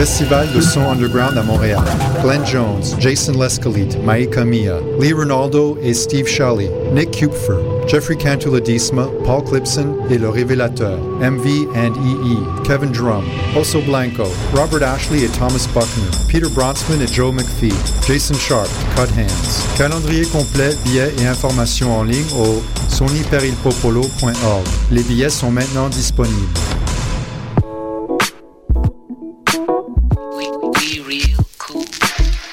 festival de son underground à Montréal. Glenn Jones, Jason Lescalite, Maika Mia, Lee Ronaldo et Steve Shelley, Nick Kupfer, Jeffrey Cantuladisma, Paul Clipson et Le Révélateur, MV and EE, Kevin Drum, Oso Blanco, Robert Ashley et Thomas Buckner, Peter Bronsman et Joe McPhee, Jason Sharp, Cut Hands. Calendrier complet, billets et informations en ligne au sonyperilpopolo.org. Les billets sont maintenant disponibles.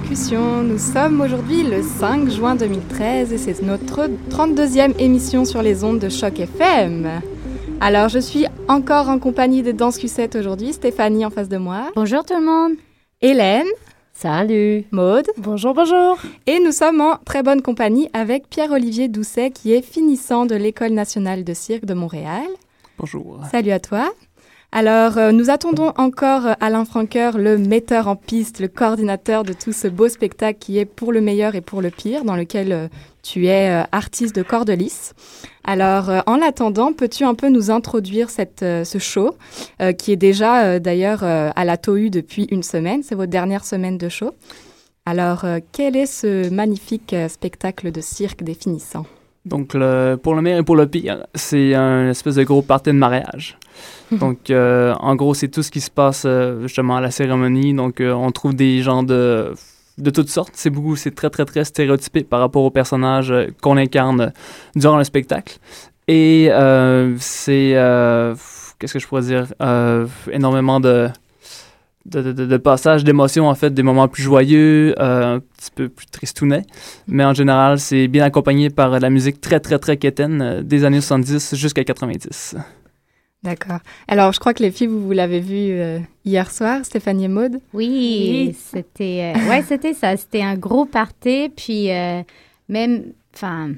Nous sommes aujourd'hui le 5 juin 2013 et c'est notre 32e émission sur les ondes de Choc FM. Alors je suis encore en compagnie de Danscussette aujourd'hui, Stéphanie en face de moi. Bonjour tout le monde. Hélène. Salut. Maude. Bonjour, bonjour. Et nous sommes en très bonne compagnie avec Pierre-Olivier Doucet qui est finissant de l'École nationale de cirque de Montréal. Bonjour. Salut à toi. Alors, euh, nous attendons encore euh, Alain Franqueur, le metteur en piste, le coordinateur de tout ce beau spectacle qui est pour le meilleur et pour le pire, dans lequel euh, tu es artiste de cordelis. Alors, euh, en attendant, peux-tu un peu nous introduire ce show, qui est déjà d'ailleurs à la TOU depuis une semaine, c'est votre dernière semaine de show. Alors, quel est ce magnifique spectacle de cirque des finissants Donc, pour le meilleur et pour le pire, c'est un espèce de gros party de mariage. Donc, euh, en gros, c'est tout ce qui se passe euh, justement à la cérémonie. Donc, euh, on trouve des gens de, de toutes sortes. C'est beaucoup, c'est très, très, très stéréotypé par rapport aux personnages qu'on incarne durant le spectacle. Et c'est, qu'est-ce que je pourrais dire, énormément de, de, passages d'émotions, en fait, des moments plus joyeux, un petit peu plus tristounets. Mais en général, c'est bien accompagné par la musique très, très, très quétaine des années 70 jusqu'à 90. D'accord. Alors, je crois que les filles, vous, vous l'avez vu euh, hier soir, Stéphanie et Maude? Oui, c'était euh, ouais, c'était ça, c'était un gros party puis euh, même enfin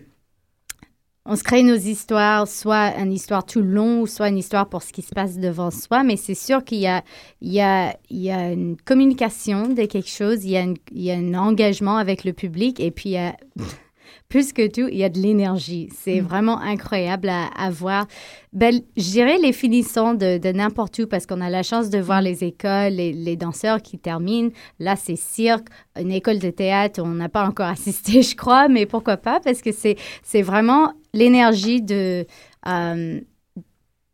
on se crée nos histoires, soit une histoire tout long, soit une histoire pour ce qui se passe devant soi, mais c'est sûr qu'il y a, il y, a, il y a une communication de quelque chose, il y, a une- il y a un engagement avec le public, et puis il y a, plus que tout, il y a de l'énergie. C'est vraiment incroyable à, à voir. Ben, je dirais les finissants de, de n'importe où, parce qu'on a la chance de voir les écoles, les, les danseurs qui terminent. Là, c'est cirque, une école de théâtre, on n'a pas encore assisté, je crois, mais pourquoi pas, parce que c'est c'est vraiment l'énergie de... euh,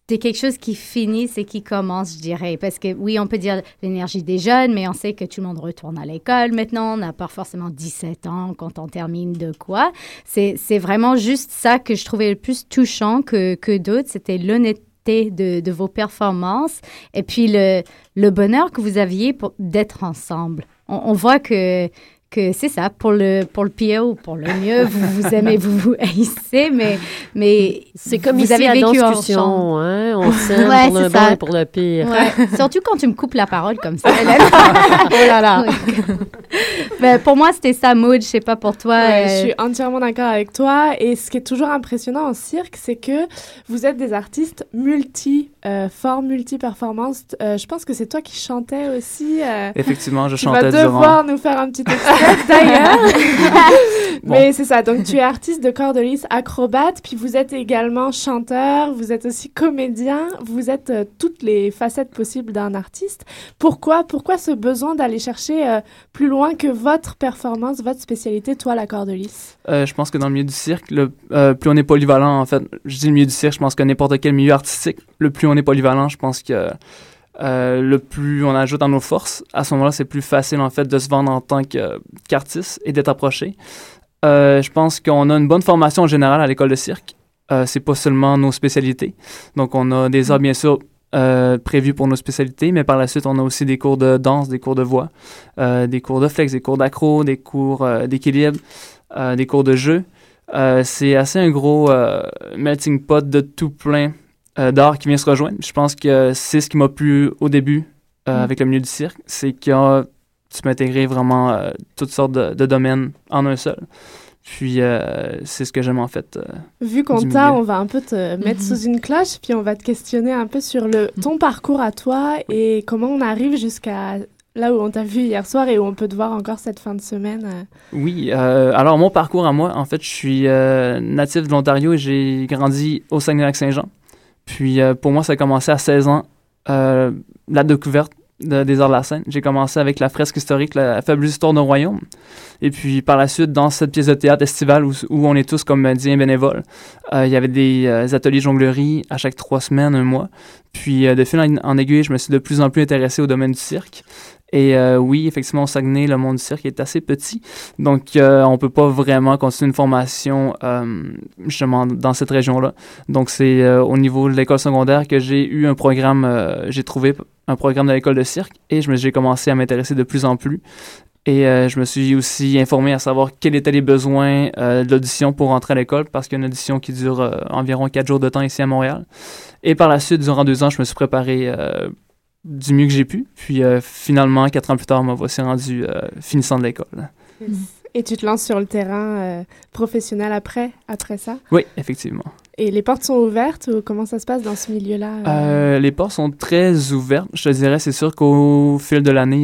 de quelque chose qui finit et qui commence, je dirais. Parce que oui, on peut dire l'énergie des jeunes, mais on sait que tout le monde retourne à l'école maintenant. On n'a pas forcément 17 ans quand on termine de quoi. C'est c'est vraiment juste ça que je trouvais le plus touchant que, que d'autres. C'était l'honnêteté de, de vos performances et puis le, le bonheur que vous aviez d'être ensemble. On voit que que c'est ça, pour le, pour le pire ou pour le mieux, vous vous aimez, vous vous haïssez, mais, mais C'est comme vous ici avez à vécu discussion, hein? On s'aime Ouais, pour le ça. bon et pour le pire. Ouais, surtout quand tu me coupes la parole comme ça, Hélène. oh là là. Ben, pour moi, c'était ça, Maud. Je sais pas pour toi. Ouais, euh, je suis entièrement d'accord avec toi. Et ce qui est toujours impressionnant en cirque, c'est que vous êtes des artistes multi, euh, forts, multi-performances. Euh, je pense que c'est toi qui chantais aussi. euh, Effectivement, je tu vas chantais devoir durant... nous faire un petit extrait d'ailleurs. Bon. Mais c'est ça. Donc, tu es artiste de cordelis, acrobate, puis vous êtes également chanteur, vous êtes aussi comédien, vous êtes euh, toutes les facettes possibles d'un artiste. Pourquoi, pourquoi ce besoin d'aller chercher euh, plus loin que votre performance, votre spécialité, toi, la cordelis? Euh, je pense que dans le milieu du cirque, le, plus on est polyvalent, en fait, je dis le milieu du cirque, je pense que n'importe quel milieu artistique, le plus on est polyvalent, je pense que euh, le plus on ajoute à nos forces, à ce moment-là, c'est plus facile, en fait, de se vendre en tant qu'artiste et d'être approché. Euh, je pense qu'on a une bonne formation en général à l'école de cirque. Euh, c'est pas seulement nos spécialités. Donc, on a des arts, bien sûr, euh, prévus pour nos spécialités, mais par la suite, on a aussi des cours de danse, des cours de voix, euh, des cours de flex, des cours d'accro, des cours d'équilibre, des cours de jeu. C'est assez un gros melting pot de tout plein d'art qui vient se rejoindre. Je pense que c'est ce qui m'a plu au début euh, Mm. avec le milieu du cirque, c'est que euh, tu peux intégrer vraiment euh, toutes sortes de, de domaines en un seul. Puis euh, c'est ce que j'aime en fait. euh, Vu qu'on t'a, on va un peu te mettre Mhm. sous une cloche, puis on va te questionner un peu sur le, ton parcours à toi et comment on arrive jusqu'à là où on t'a vu hier soir et où on peut te voir encore cette fin de semaine. euh. Oui, euh, alors mon parcours à moi, en fait, je suis euh, natif de l'Ontario et j'ai grandi au Saguenay-Lac-Saint-Jean. Puis euh, pour moi, ça a commencé à 16 ans, euh, la découverte de- des arts de la scène. J'ai commencé avec la fresque historique, la fabuleuse histoire d'un royaume. Et puis par la suite, dans cette pièce de théâtre estivale où, on est tous comédiens bénévoles, euh, il y avait des euh, ateliers de jonglerie à chaque trois semaines, un mois. Puis euh, de fil en, en aiguille, je me suis de plus en plus intéressé au domaine du cirque. Et euh, oui, effectivement, au Saguenay, le monde du cirque est assez petit. Donc, euh, on peut pas vraiment continuer une formation euh, justement dans cette région-là. Donc, c'est au niveau de l'école secondaire que j'ai eu un programme, j'ai trouvé un programme de l'école de cirque et j'ai commencé à m'intéresser de plus en plus. Et je me suis aussi informé à savoir quels étaient les besoins de l'audition pour entrer à l'école parce qu'il y a une audition qui dure environ quatre jours de temps ici à Montréal. Et par la suite, durant deux ans, je me suis préparé du mieux que j'ai pu. Puis euh, finalement, quatre ans plus tard, me voici rendu euh, finissant de l'école. Et tu te lances sur le terrain euh, professionnel après, après ça? Oui, effectivement. Et les portes sont ouvertes ou comment ça se passe dans ce milieu-là euh? Euh, les portes sont très ouvertes. Je te dirais, c'est sûr qu'au fil de l'année,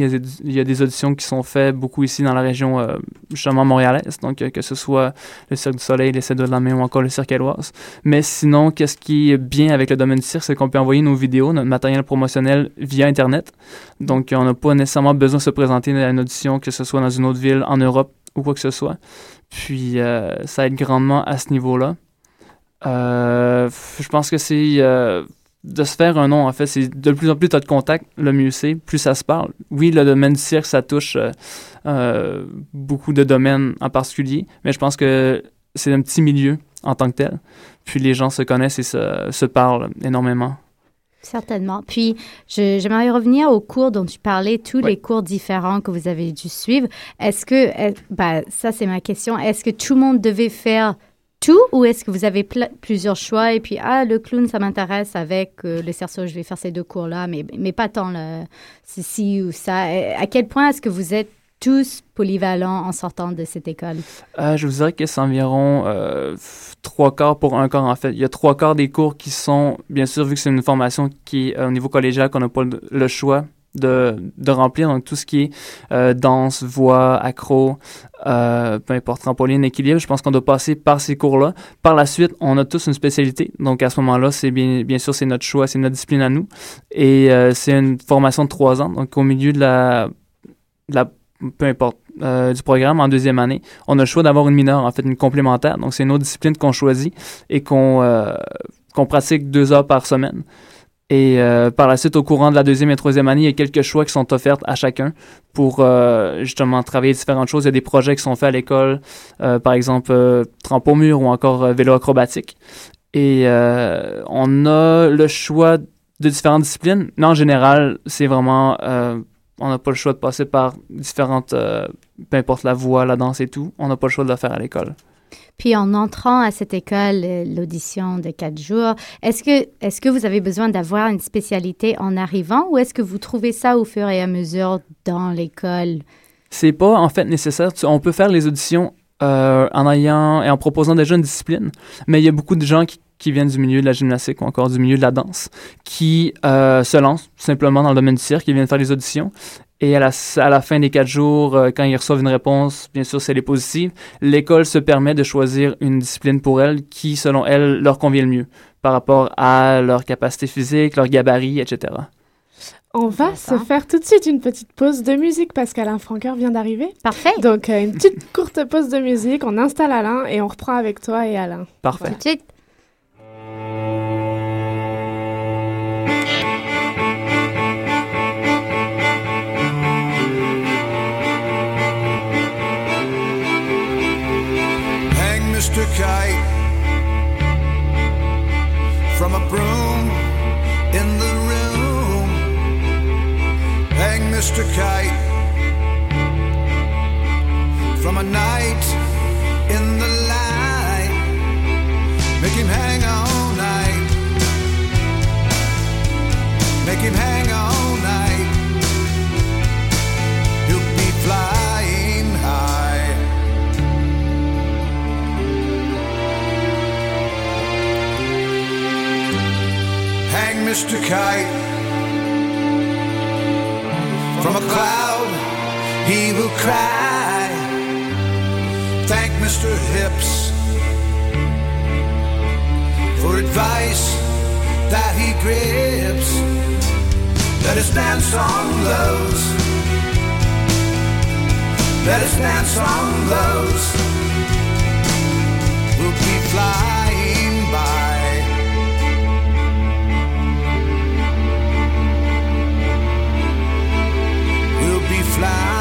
il, y a des- auditions qui sont faites beaucoup ici dans la région, euh, justement montréalaise. Donc, euh, que ce soit le Cirque du Soleil, les de la Main ou encore le Cirque Éloise. Mais sinon, qu'est-ce qui est bien avec le domaine du cirque, c'est qu'on peut envoyer nos vidéos, notre matériel promotionnel via Internet. Donc, on n'a pas nécessairement besoin de se présenter à une audition, que ce soit dans une autre ville, en Europe ou quoi que ce soit. Puis, ça aide grandement à ce niveau-là. Euh, je pense que c'est euh, de se faire un nom, en fait. C'est de plus en plus tu as de contact, le mieux c'est, plus ça se parle. Oui, le domaine du cirque, ça touche euh, beaucoup de domaines en particulier, mais je pense que c'est un petit milieu en tant que tel. Puis les gens se connaissent et se, se parlent énormément. Certainement. Puis, j'aimerais revenir aux cours dont tu parlais, tous Oui. les cours différents que vous avez dû suivre. Est-ce que, est- bah, ça c'est ma question, est-ce que tout le monde devait faire tout ou est-ce que vous avez plusieurs choix et puis, ah, le clown, ça m'intéresse avec euh, le cerceau, je vais faire ces deux cours-là, mais, mais pas tant le ceci ou ça. À quel point est-ce que vous êtes tous polyvalents en sortant de cette école? Euh, je vous dirais que c'est environ euh, trois quarts pour un quart, en fait. Il y a trois quarts des cours qui sont, bien sûr, vu que c'est une formation qui au niveau collégial, qu'on n'a pas le choix de, de remplir. Donc, tout ce qui est euh, danse, voix, accro, euh, peu importe, trampoline, équilibre, je pense qu'on doit passer par ces cours-là. Par la suite, on a tous une spécialité. Donc, à ce moment-là, c'est bien, bien sûr, c'est notre choix, c'est notre discipline à nous. Et euh, c'est une formation de trois ans. Donc, au milieu de la, la peu importe, du programme en deuxième année, on a le choix d'avoir une mineure, en fait, une complémentaire. Donc, c'est une autre discipline qu'on choisit et qu'on qu'on pratique deux heures par semaine. Et euh, par la suite, au courant de la deuxième et troisième année, il y a quelques choix qui sont offerts à chacun pour euh, justement travailler différentes choses. Il y a des projets qui sont faits à l'école, euh, par exemple trampo au mur ou encore vélo acrobatique. Et on a le choix de différentes disciplines, mais en général, c'est vraiment on n'a pas le choix de passer par différentes, peu importe la voix, la danse et tout, on n'a pas le choix de le faire à l'école. Puis en entrant à cette école, euh, l'audition de quatre jours, est-ce que, est que vous avez besoin d'avoir une spécialité en arrivant ou est-ce que vous trouvez ça au fur et à mesure dans l'école? C'est pas en fait nécessaire. On peut faire les auditions euh, en ayant et en proposant déjà une discipline, mais il y a beaucoup de gens qui, viennent du milieu de la gymnastique ou encore du milieu de la danse qui euh, se lancent simplement dans le domaine du cirque, qui viennent faire les auditions. Et à la, à la fin des quatre jours, euh, quand ils reçoivent une réponse, bien sûr, si elle est positive, l'école se permet de choisir une discipline pour elles qui, selon elles, leur convient le mieux par rapport à leur capacité physique, leur gabarit, etc. On va se faire tout de suite une petite pause de musique parce qu'Alain Franqueur vient d'arriver. Parfait. Donc, euh, une petite courte pause de musique, on installe Alain et on reprend avec toi et Alain. Parfait. Tout de suite. Mr. Kite from a night in the light. Make him hang all night. Make him hang all night. He'll be flying high. Hang Mr. Kite He will cry. Thank Mr. Hips for advice that he grips. Let us dance on those. Let us dance on those. We'll be flying by. We'll be flying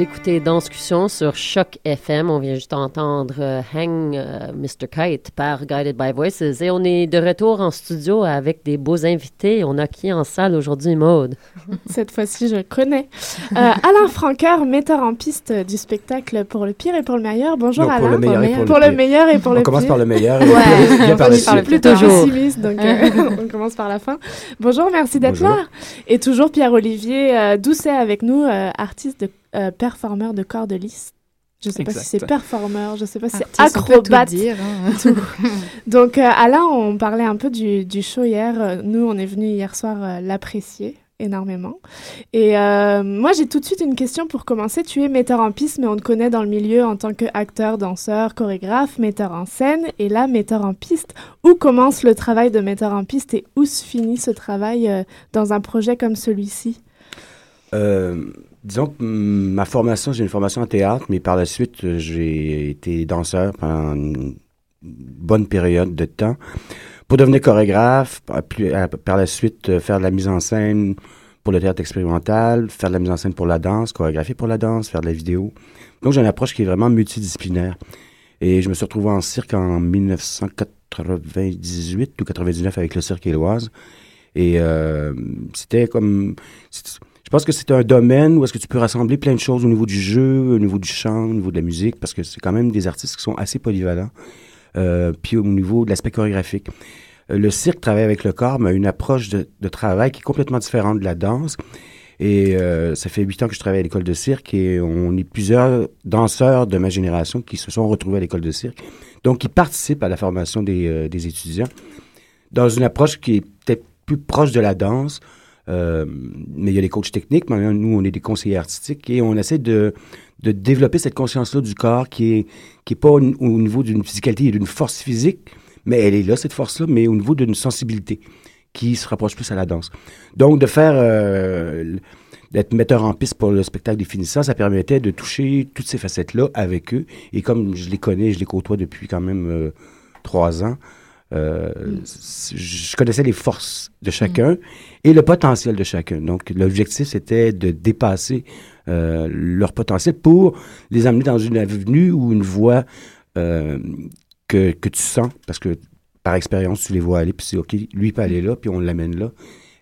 Vous écoutez Danscussion sur Choc FM. On vient juste d'entendre euh, Hang euh, Mr. Kite par Guided by Voices. Et on est de retour en studio avec des beaux invités. On a qui en salle aujourd'hui, Maude? Cette fois-ci, je connais. Euh, Alain Franqueur, metteur en piste du spectacle Pour le pire et pour le meilleur. Bonjour Non, Alain. pour le meilleur et pour le Pour le pire. meilleur et pour On le commence pire. par le meilleur et Ouais. pire par On est par le plutôt Toujours. pessimiste, donc euh, on commence par la fin. Bonjour, merci d'être là. Et toujours Pierre-Olivier euh, Doucet avec nous, euh, artiste, de, euh, performeur de corps de lys. Je ne sais pas si c'est performeur, je ne sais pas si c'est peut tout acrobate. dire, hein. tout. Donc euh, Alain, on parlait un peu du, du show hier. Euh, Nous, on est venu hier soir euh, l'apprécier énormément. Et euh, moi, j'ai tout de suite une question pour commencer. Tu es metteur en piste, mais on te connaît dans le milieu en tant qu'acteur, danseur, chorégraphe, metteur en scène. Et là, metteur en piste. Où commence le travail de metteur en piste et où se finit ce travail euh, dans un projet comme celui-ci? Euh, disons que ma formation, j'ai une formation en théâtre, mais par la suite, euh, j'ai été danseur pendant une bonne période de temps. Pour devenir chorégraphe, à- par la suite, euh, faire de la mise en scène pour le théâtre expérimental, faire de la mise en scène pour la danse, chorégraphier pour la danse, faire de la vidéo. Donc, j'ai une approche qui est vraiment multidisciplinaire. Et je me suis retrouvé en cirque en 1998 ou 99 avec le cirque Éloise. Et euh, c'était comme... Je pense que c'est un domaine où est-ce que tu peux rassembler plein de choses au niveau du jeu, au niveau du chant, au niveau de la musique, parce que c'est quand même des artistes qui sont assez polyvalents. Euh, puis au niveau de l'aspect chorégraphique. Euh, Le cirque travaille avec le corps, mais une approche de, de travail qui est complètement différente de la danse. Et euh, ça fait huit ans que je travaille à l'école de cirque et on est plusieurs danseurs de ma génération qui se sont retrouvés à l'école de cirque. Donc, qui participent à la formation des, euh, des étudiants dans une approche qui est peut-être plus proche de la danse. Euh, mais il y a des coachs techniques, maintenant, nous, on est des conseillers artistiques et on essaie de, de développer cette conscience-là du corps qui est, qui est pas au, au niveau d'une physicalité et d'une force physique, mais elle est là, cette force-là, mais au niveau d'une sensibilité qui se rapproche plus à la danse. Donc, de faire, euh, d'être metteur en piste pour le spectacle des finissants, ça permettait de toucher toutes ces facettes-là avec eux. Et comme je les connais, je les côtoie depuis quand même euh, trois ans, euh, c- je connaissais les forces de chacun et le potentiel de chacun. Donc, l'objectif, c'était de dépasser euh, leur potentiel pour les amener dans une avenue ou une voie euh, que, que tu sens, parce que par expérience, tu les vois aller, puis c'est OK, lui, peut aller là, puis on l'amène là.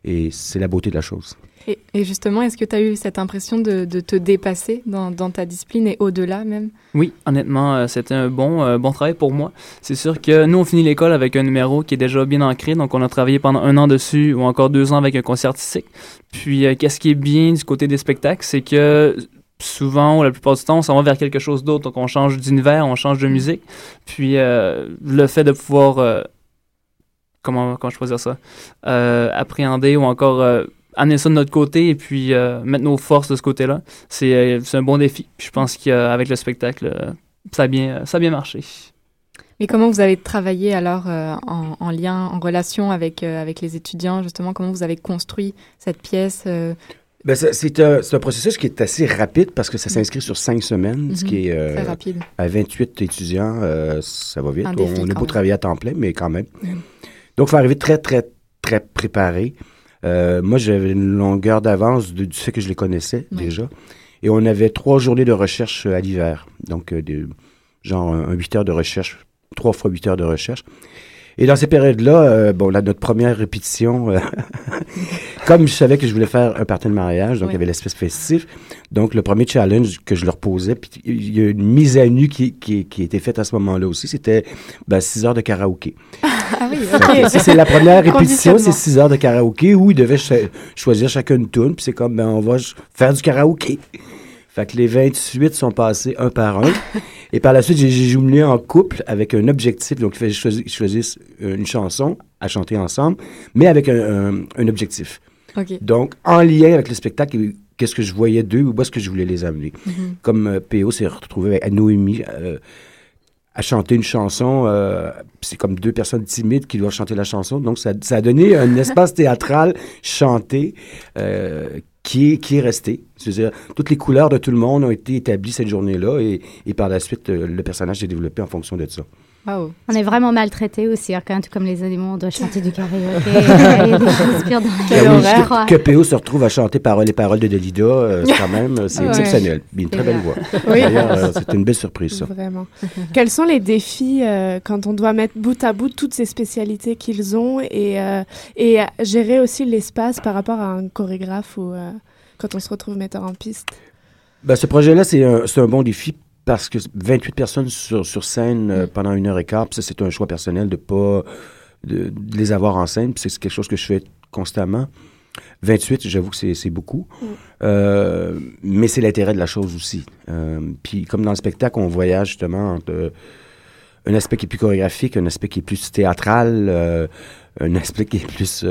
Et c'est la beauté de la chose. Et, justement, est-ce que tu as eu cette impression de, te dépasser dans, ta discipline et au-delà même? Oui, honnêtement, euh, c'était un bon, euh, bon travail pour moi. C'est sûr que nous, on finit l'école avec un numéro qui est déjà bien ancré, donc on a travaillé pendant un an dessus ou encore deux ans avec un concert artistique. Puis, euh, qu'est-ce qui est bien du côté des spectacles, c'est que souvent, ou la plupart du temps, on s'en va vers quelque chose d'autre. Donc, on change d'univers, on change de musique. Puis, le fait de pouvoir, comment, comment je peux dire ça, appréhender ou encore amener ça de notre côté et puis euh, mettre nos forces de ce côté-là, c'est euh, c'est un bon défi. Puis je pense qu'avec le spectacle, euh, ça, a bien, ça a bien marché. Et comment vous avez travaillé alors euh, en, en lien, en relation avec, euh, avec les étudiants, justement, comment vous avez construit cette pièce euh, Ben, c'est- un, c'est un processus qui est assez rapide parce que ça s'inscrit sur cinq semaines, ce qui est euh, très rapide à 28 étudiants, euh, ça va vite. Un défi on est beau travailler à temps plein, mais quand même. Mhm. Donc, il faut arriver très, très, très préparé. Euh, moi, j'avais une longueur d'avance de- du fait que je les connaissais Oui. déjà. Et on avait trois journées de recherche euh, à l'hiver. Donc, euh, des- genre un, un 8 heures de recherche, trois fois 8 heures de recherche. Et dans ces périodes-là, euh, bon, là, notre première répétition, euh, comme je savais que je voulais faire un party de mariage, donc Oui. il y avait l'espèce festif. Donc, le premier challenge que je leur posais, puis il y a une mise à nu qui, qui, qui a été faite à ce moment-là aussi, c'était ben, 6 heures de karaoké. Ah oui, ça, c'est la première répétition, c'est 6 heures de karaoké où ils devaient cho- choisir chacun une tune, puis c'est comme, ben, on va faire du karaoké. Fait que les 28 sont passés un par un. et par la suite, j'ai jumelé en couple avec un objectif. Donc, il fallait choisir, choisir une chanson à chanter ensemble, mais avec un, un- un objectif. Donc, en lien avec le spectacle, qu'est-ce que je voyais d'eux ou où est-ce que je voulais les amener. Mhm. Comme euh, PO s'est retrouvé avec Noémie euh, à chanter une chanson. euh, c'est comme deux personnes timides qui doivent chanter la chanson. Donc, ça, ça a donné un espace théâtral chanté euh, qui, est, resté. C'est-à-dire, toutes les couleurs de tout le monde ont été établies cette journée-là et, et par la suite, euh, le personnage s'est développé en fonction de ça. Wow. On est vraiment maltraités au cirque, hein, tout comme les animaux, on doit chanter du karaoké. Ah oui, horreur. que, PO se retrouve à chanter paroles et paroles de Dalida, euh, c'est quand même, euh, c'est Ouais. exceptionnel. Il a une très belle voix. Oui. D'ailleurs, euh, c'est une belle surprise, ça. Vraiment. Quels sont les défis euh, quand on doit mettre bout à bout toutes ces spécialités qu'ils ont et, et gérer aussi l'espace par rapport à un chorégraphe ou euh, quand on se retrouve metteur en piste? Ben, ce projet-là, c'est un, c'est un bon défi parce que 28 personnes sur, sur scène euh, pendant une heure et quart, ça, c'est un choix personnel de pas de, de les avoir en scène, c'est quelque chose que je fais constamment. 28, j'avoue que c'est beaucoup. Euh, mais c'est l'intérêt de la chose aussi. Euh, puis comme dans le spectacle, on voyage justement entre euh, un aspect qui est plus chorégraphique, un aspect qui est plus théâtral, un aspect qui est plus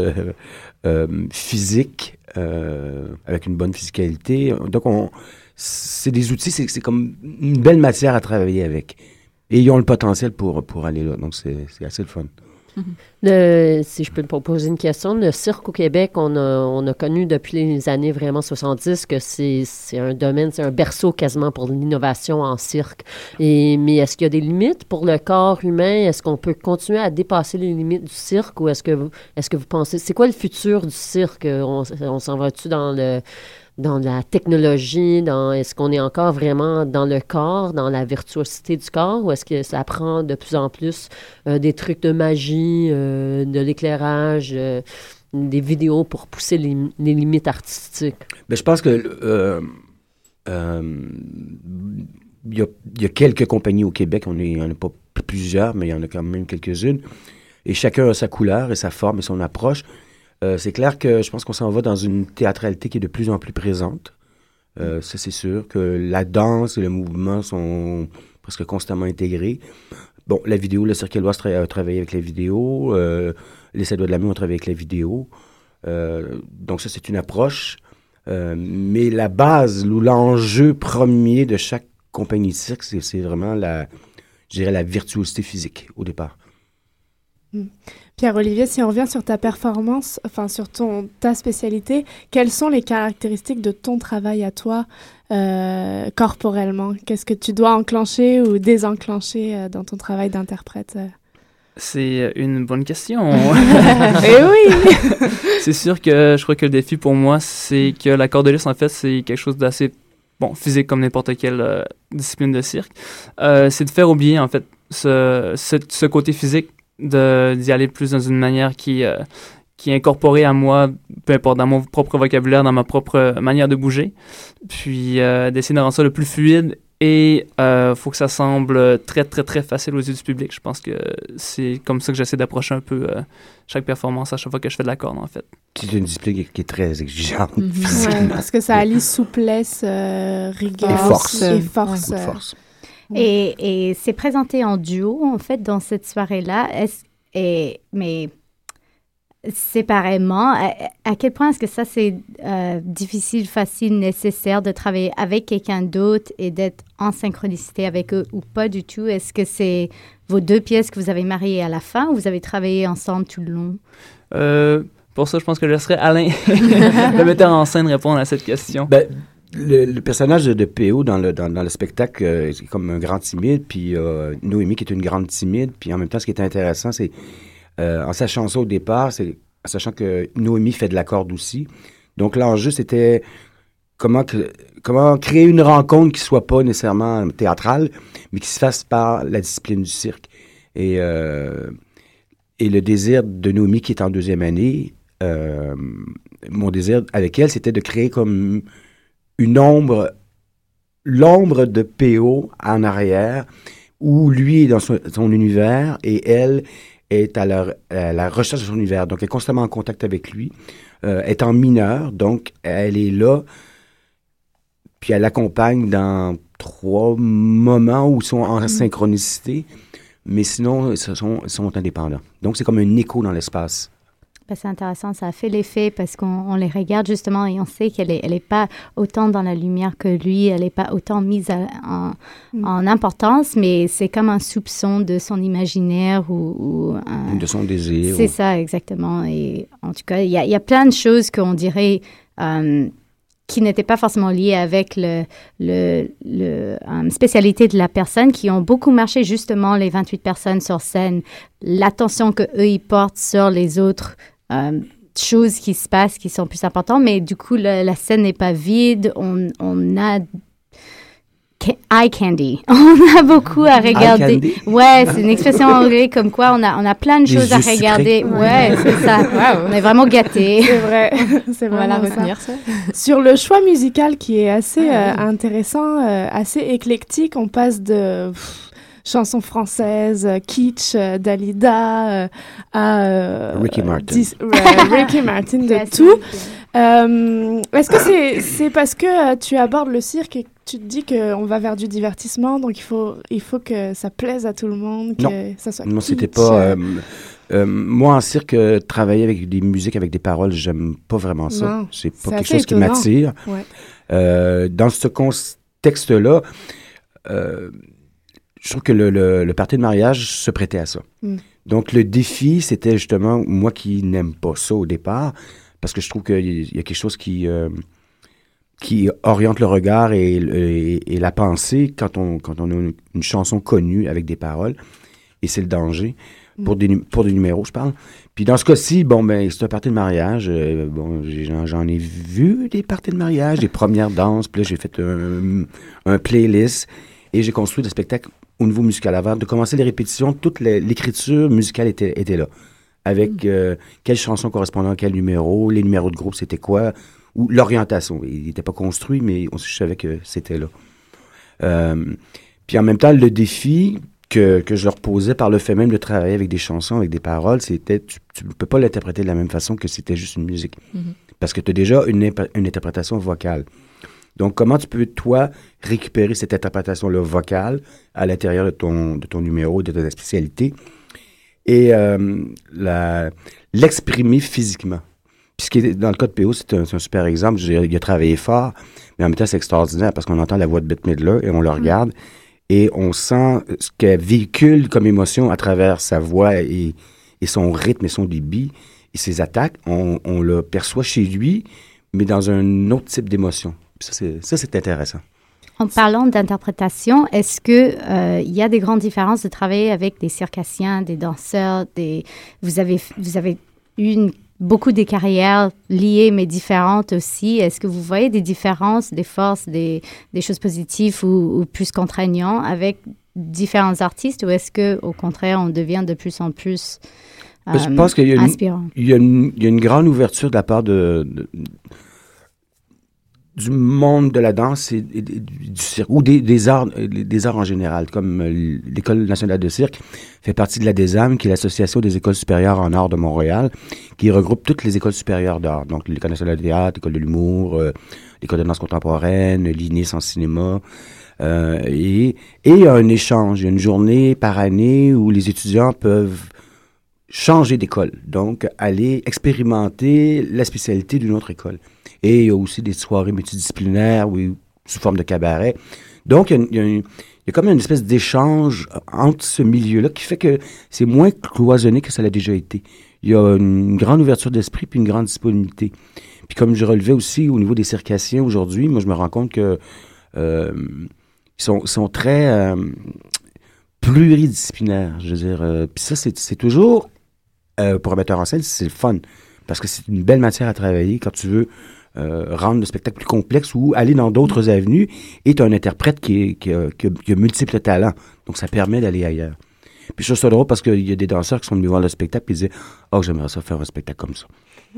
physique, avec une bonne physicalité. Donc, on, c'est des outils, c'est comme une belle matière à travailler avec. Et ils ont le potentiel pour, pour aller là. Donc, c'est assez le fun. Le- si je peux te poser une question, le cirque au Québec, on a, on a connu depuis les années vraiment 70 que c'est un domaine, c'est un berceau quasiment pour l'innovation en cirque. Et, mais est-ce qu'il y a des limites pour le corps humain? Est-ce qu'on peut continuer à dépasser les limites du cirque ou est-ce que vous, est-ce que vous pensez, c'est quoi le futur du cirque? On, on s'en va-tu dans le dans la technologie, dans est-ce qu'on est encore vraiment dans le corps, dans la virtuosité du corps, ou est-ce que ça prend de plus en plus euh, des trucs de magie, euh, de l'éclairage, euh, des vidéos pour pousser les, limites artistiques? Mais je pense que euh, euh, il y, a, quelques compagnies au Québec, on est, il n'y en a pas plusieurs, mais il y en a quand même quelques-unes. Et chacun a sa couleur et sa forme et son approche. Euh, c'est clair que je pense qu'on s'en va dans une théâtralité qui est de plus en plus présente. Euh, ça, c'est sûr que la danse et le mouvement sont presque constamment intégrés. Bon, la vidéo, le Cirque Éloise tra- a travaillé avec la vidéo. Euh, les Sept doigts de la main ont travaillé avec la vidéo. Euh, donc ça, c'est une approche. Euh, mais la base, ou l'enjeu premier de chaque compagnie de cirque, c'est c'est vraiment la, je dirais, la virtuosité physique au départ. Pierre-Olivier, si on revient sur ta performance, enfin sur ton, ta spécialité, quelles sont les caractéristiques de ton travail à toi euh, corporellement? Qu'est-ce que tu dois enclencher ou désenclencher euh, dans ton travail d'interprète euh? C'est une bonne question. Eh oui c'est sûr que je crois que le défi pour moi, c'est que la corde lisse, en fait, c'est quelque chose d'assez bon, physique comme n'importe quelle euh, discipline de cirque. Euh, c'est de faire oublier, en fait, ce, ce, ce côté physique, d'y aller plus dans une manière qui, euh, qui est incorporée à moi, peu importe, dans mon propre vocabulaire, dans ma propre manière de bouger. Puis euh, d'essayer de rendre ça le plus fluide et il faut que ça semble très, très, très facile aux yeux du public. Je pense que c'est comme ça que j'essaie d'approcher un peu euh, chaque performance à chaque fois que je fais de la corde, en fait. C'est une discipline qui, est très exigeante. Ouais, physiquement. parce que ça allie souplesse, euh, rigueur Et force. et euh, Et, et c'est présenté en duo, en fait, dans cette soirée-là. Est-ce- Et, mais séparément, à, à quel point est-ce que ça, c'est euh, difficile, facile, nécessaire de travailler avec quelqu'un d'autre et d'être en synchronicité avec eux ou pas du tout? Est-ce que c'est vos deux pièces que vous avez mariées à la fin ou vous avez travaillé ensemble tout le long? Euh, pour ça, je pense que je laisserai Alain, le metteur en scène, répondre à cette question. Ben, le, personnage de, PO dans le, dans, le spectacle, euh, c'est comme un grand timide, puis euh, Noémie qui est une grande timide, puis en même temps, ce qui est intéressant, c'est, euh, en sachant ça au départ, c'est sachant que Noémie fait de la corde aussi. Donc l'enjeu, c'était comment, comment créer une rencontre qui soit pas nécessairement théâtrale, mais qui se fasse par la discipline du cirque. Et, euh, et le désir de Noémie, qui est en deuxième année, mon désir avec elle, c'était de créer comme une ombre, l'ombre de PO en arrière, où lui est dans son, son univers et elle est à la, à la recherche de son univers. Donc, elle est constamment en contact avec lui, euh, étant mineure, donc elle est là, puis elle l'accompagne dans trois moments où ils sont en synchronicité, mais sinon, ils sont, ils sont indépendants. Donc, c'est comme un écho dans l'espace. Ben, c'est intéressant, ça a fait l'effet parce qu'on on les regarde justement et on sait qu'elle n'est elle est pas autant dans la lumière que lui, elle n'est pas autant mise à- en, Mm. en importance, mais c'est comme un soupçon de son imaginaire ou, ou un- de son désir. C'est ou- ça, exactement. Et en tout cas, il y a, il y a plein de choses qu'on dirait euh, qui n'étaient pas forcément liées avec le, le, le, euh, spécialité de la personne, qui ont beaucoup marché justement les 28 personnes sur scène, l'attention que eux ils portent sur les autres euh, choses qui se passent qui sont plus importantes, mais du coup, le- la scène n'est pas vide, on, on a eye candy. On a beaucoup à regarder. candy? Ouais, c'est une expression anglaise comme quoi on a, on a plein de Des choses à sucrés. regarder. Ouais, c'est ça. On est vraiment gâtés. C'est vrai, c'est On va la vraiment ça. retenir, ça. Sur le choix musical qui est assez euh, intéressant, euh, assez éclectique, on passe de pff, chansons françaises, euh, kitsch, euh, Dalida, euh, à euh, Ricky Martin. dis- Ricky Martin, de tout. Euh, Est-ce que c'est c'est parce que euh, tu abordes le cirque et que tu te dis qu'on va vers du divertissement, donc il faut, il faut que ça plaise à tout le monde, que Non. ça soit Non, c'était pas. euh, euh, euh, moi, en cirque, euh, travailler avec des musiques, avec des paroles, j'aime pas vraiment ça. C'est pas quelque chose qui m'attire. Ouais. Euh, dans ce contexte-là, euh, je trouve que le, le, le party de mariage se prêtait à ça. Mm. Donc, le défi, c'était justement moi qui n'aime pas ça au départ, parce que je trouve qu'il y a quelque chose qui, euh, qui oriente le regard et, et- et la pensée quand on, quand on a une, une chanson connue avec des paroles. Et c'est le danger. Pour, des, pour des numéros, je parle. Puis dans ce cas-ci, bon, ben, c'est un party de mariage. euh, bon, j'en ai vu des parties de mariage, des premières danses. Puis là, j'ai fait un, un playlist et j'ai construit le spectacle au niveau musical. Avant de commencer les répétitions, toute l'écriture musicale était, était là. Avec euh, quelle chanson correspondant à quel numéro, les numéros de groupe, c'était quoi, ou l'orientation. Il n'était pas construit, mais on, je savais que c'était là. Euh, puis en même temps, le défi que, que je leur posais par le fait même de travailler avec des chansons, avec des paroles, c'était tu ne peux pas l'interpréter de la même façon que si c'était juste une musique. Mhm. Parce que tu as déjà une interprétation vocale. Donc, comment tu peux, toi, récupérer cette interprétation-là vocale à l'intérieur de ton, de ton numéro, de ta spécialité, et euh, la- l'exprimer physiquement? Puis ce qui est, dans le cas de PO, c'est un, super exemple. Il a travaillé fort, mais en même temps, c'est extraordinaire parce qu'on entend la voix de Bette Midler et on le regarde et on sent ce qu'elle véhicule comme émotion à travers sa voix et, et son rythme et son débit et ses attaques. On, on le perçoit chez lui, mais dans un autre type d'émotion. Ça, c'est, intéressant. En parlant d'interprétation, est-ce que euh, il y a des grandes différences de travailler avec des circassiens, des danseurs, des vous avez vous avez eu une- beaucoup des carrières liées mais différentes aussi. Est-ce que vous voyez des différences, des forces, des, des choses positives ou, ou plus contraignantes avec différents artistes ou est-ce que au contraire on devient de plus en plus Ben, je euh, pense qu'il y a une- inspirant? Il y, a une, il y a une grande ouverture de la part de, de- du monde de la danse et, du cirque, ou des, arts, euh, des arts en général, comme euh, l'École nationale de cirque fait partie de la DESAM, qui est l'Association des écoles supérieures en art de Montréal, qui regroupe toutes les écoles supérieures d'art. Donc, l'École nationale de théâtre, l'École de l'humour, euh, l'École de danse contemporaine, l'INIS en cinéma. Euh, et, et un échange, une journée par année où les étudiants peuvent changer d'école, donc aller expérimenter la spécialité d'une autre école. Il y a aussi des soirées multidisciplinaires oui, sous forme de cabaret. Donc, il y a, il comme une espèce d'échange entre ce milieu-là qui fait que c'est moins cloisonné que ça l'a déjà été. Il y a une grande ouverture d'esprit puis une grande disponibilité. Puis comme je relevais aussi au niveau des circassiens aujourd'hui, moi je me rends compte que euh, ils sont, très euh, pluridisciplinaires. Je veux dire, euh, puis ça c'est toujours pour un metteur en scène c'est le fun Parce que c'est une belle matière à travailler quand tu veux rendre le spectacle plus complexe ou aller dans d'autres avenues. Et tu as un interprète qui, est- qui, a, qui a- qui a multiples talents. Donc, ça permet d'aller ailleurs. Puis je trouve ça drôle parce qu'il y a des danseurs qui sont venus voir le spectacle et ils disaient « Oh, j'aimerais ça faire un spectacle comme ça.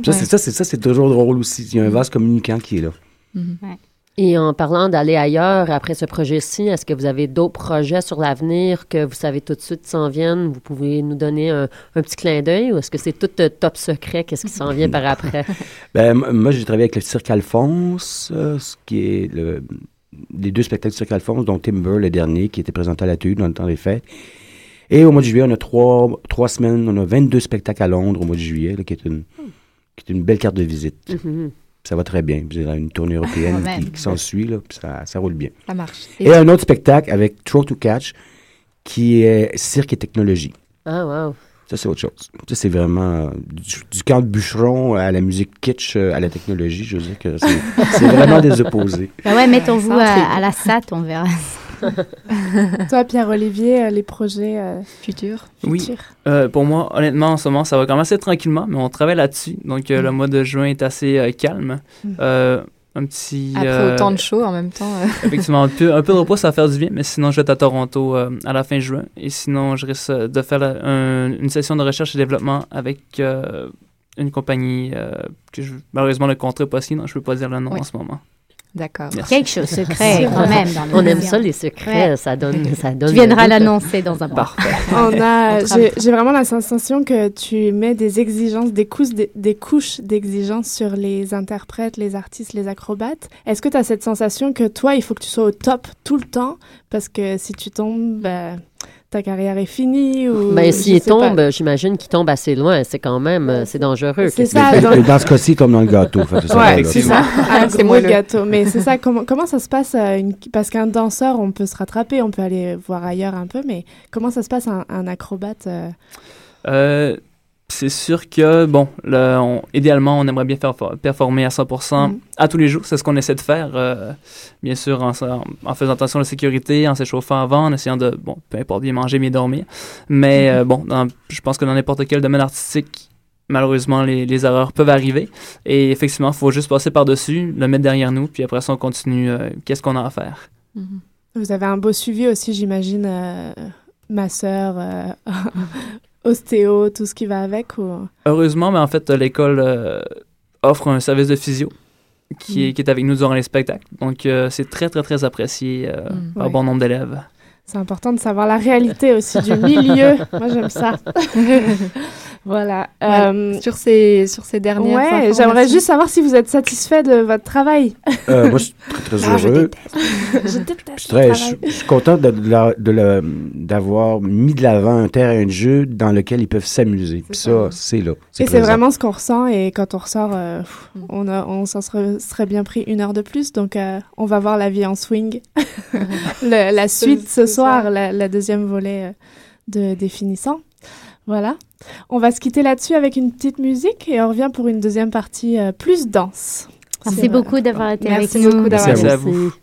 Ça, c'est ça, c'est ça, c'est toujours drôle aussi. Il y a un vase communicant qui est là. Et en parlant d'aller ailleurs après ce projet-ci, est-ce que vous avez d'autres projets sur l'avenir que vous savez tout de suite s'en viennent? Vous pouvez nous donner un, un petit clin d'œil ou est-ce que c'est tout euh, top secret? Qu'est-ce qui s'en vient par après? Ben, moi, j'ai travaillé avec le Cirque Alphonse, euh, ce qui est le, les deux spectacles du Cirque Alphonse, dont Timber, le dernier, qui était présenté à la TU dans le temps des fêtes. Et au mois de juillet, on a trois, trois semaines, on a 22 spectacles à Londres au mois de juillet, là, qui, est une, qui est une belle carte de visite. Mhm. Ça va très bien. Puis, Il y a une tournée européenne qui, qui s'ensuit, là, puis ça, ça roule bien. Ça marche. Et un autre spectacle avec Throw to Catch, qui est cirque et technologie. Ah, wow. Ça, c'est autre chose. Ça, c'est vraiment euh, du, du camp de bûcheron à la musique kitsch, euh, à la technologie. Je veux dire que c'est vraiment des opposés. Ben ouais, mettons-vous à la SAT, on verra. Toi, Pierre-Olivier, euh, les projets euh, Futur. Oui. futurs Euh, pour moi, honnêtement, en ce moment, ça va commencer tranquillement, mais on travaille là-dessus. Donc, euh, le mois de juin est assez euh, calme. Mm. Euh, un petit. Après euh, autant de shows en même temps. euh, Effectivement, un peu, un peu de repos, ça va faire du bien, mais sinon, je vais être à Toronto euh, à la fin juin. Et sinon, je risque de faire la- un- une session de recherche et développement avec euh, une compagnie euh, que je, malheureusement, le contrat n'est pas signé, donc je ne peux pas dire le nom Oui. en ce moment. D'accord. Quelque chose de secret quand même dans On aime ça, les secrets. Ouais. Ça donne. Ça donne Tu viendras l'annoncer dans un. Parfait. On a, j'ai vraiment la sensation que tu mets des exigences, des couches, des, des couches d'exigences sur les interprètes, les artistes, les acrobates. Est-ce que tu as cette sensation que toi, il faut que tu sois au top tout le temps? Parce que si tu tombes, ben, ta carrière est finie ou Ben, s'il tombe, j'imagine qu'il tombe assez loin. C'est quand même. euh, C'est dangereux. C'est ça. Donc- mais dans ce cas-ci, comme dans le gâteau. Que Ouais, c'est ça. C'est gros moelleux. gâteau. Mais c'est ça. Comment, comment ça se passe euh, une- Parce qu'un danseur, on peut se rattraper, on peut aller voir ailleurs un peu. Mais comment ça se passe un, un acrobate euh, Euh, c'est sûr que, bon, le- on- idéalement, on aimerait bien faire for- performer à 100% Mhm. à tous les jours. C'est ce qu'on essaie de faire, euh, bien sûr, en, faisant attention à la sécurité, en s'échauffant avant, en essayant de, bon, peu importe, bien manger, bien dormir. Mais, euh, bon, dans- je pense que dans n'importe quel domaine artistique, malheureusement, les, les erreurs peuvent arriver. Et effectivement, il faut juste passer par-dessus, le mettre derrière nous, puis après ça, on continue. euh, Qu'est-ce qu'on a à faire? Mhm. Vous avez un beau suivi aussi, j'imagine, ma sœur, euh, ostéo, tout ce qui va avec ou... Heureusement, mais en fait, l'école euh, offre un service de physio qui, est, qui est avec nous durant les spectacles. Donc, euh, c'est très, très, très apprécié euh, Mm. par Ouais. bon nombre d'élèves. C'est important de savoir la réalité aussi du milieu. Moi, j'aime ça. voilà. Euh, Sur ces, sur ces dernières ouais, j'aimerais juste savoir si vous êtes satisfait de votre travail. Euh, moi, je suis très, très Ah, je heureux. je déteste Je suis le très- travail. je- je suis content de, de de d'avoir mis de l'avant un terrain de jeu dans lequel ils peuvent s'amuser. Puis ça, ça. c'est là. Et c'est vraiment ce qu'on ressent. Et quand on ressort, euh, on, a- on s'en serait, serait bien pris une heure de plus. Donc, euh, on va voir la vie en swing. Le- la suite ce soir, la deuxième volet euh, de Définissant. Voilà. On va se quitter là-dessus avec une petite musique et on revient pour une deuxième partie euh, plus danse. Merci beaucoup d'avoir été Merci avec nous. beaucoup d'avoir Merci été à vous.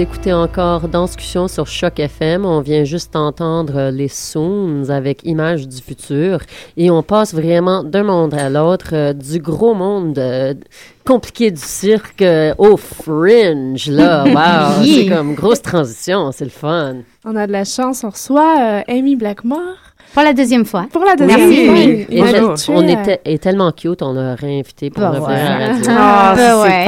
Vous écoutez encore Danscussion sur Choc FM. On vient juste entendre les Soons avec Images du futur. Et on passe vraiment d'un monde à l'autre, euh, du gros monde euh, compliqué du cirque euh, au fringe, là. Wow, c'est comme grosse transition, c'est le fun. On a de la chance, on reçoit euh, Amy Blackmore Pour la deuxième fois. pour la deuxième Merci, fois. Amy. Et Bonjour. je- on était est tellement cute, on l'a réinvité pour Bah revenir ouais. à la radio. Ah, ouais.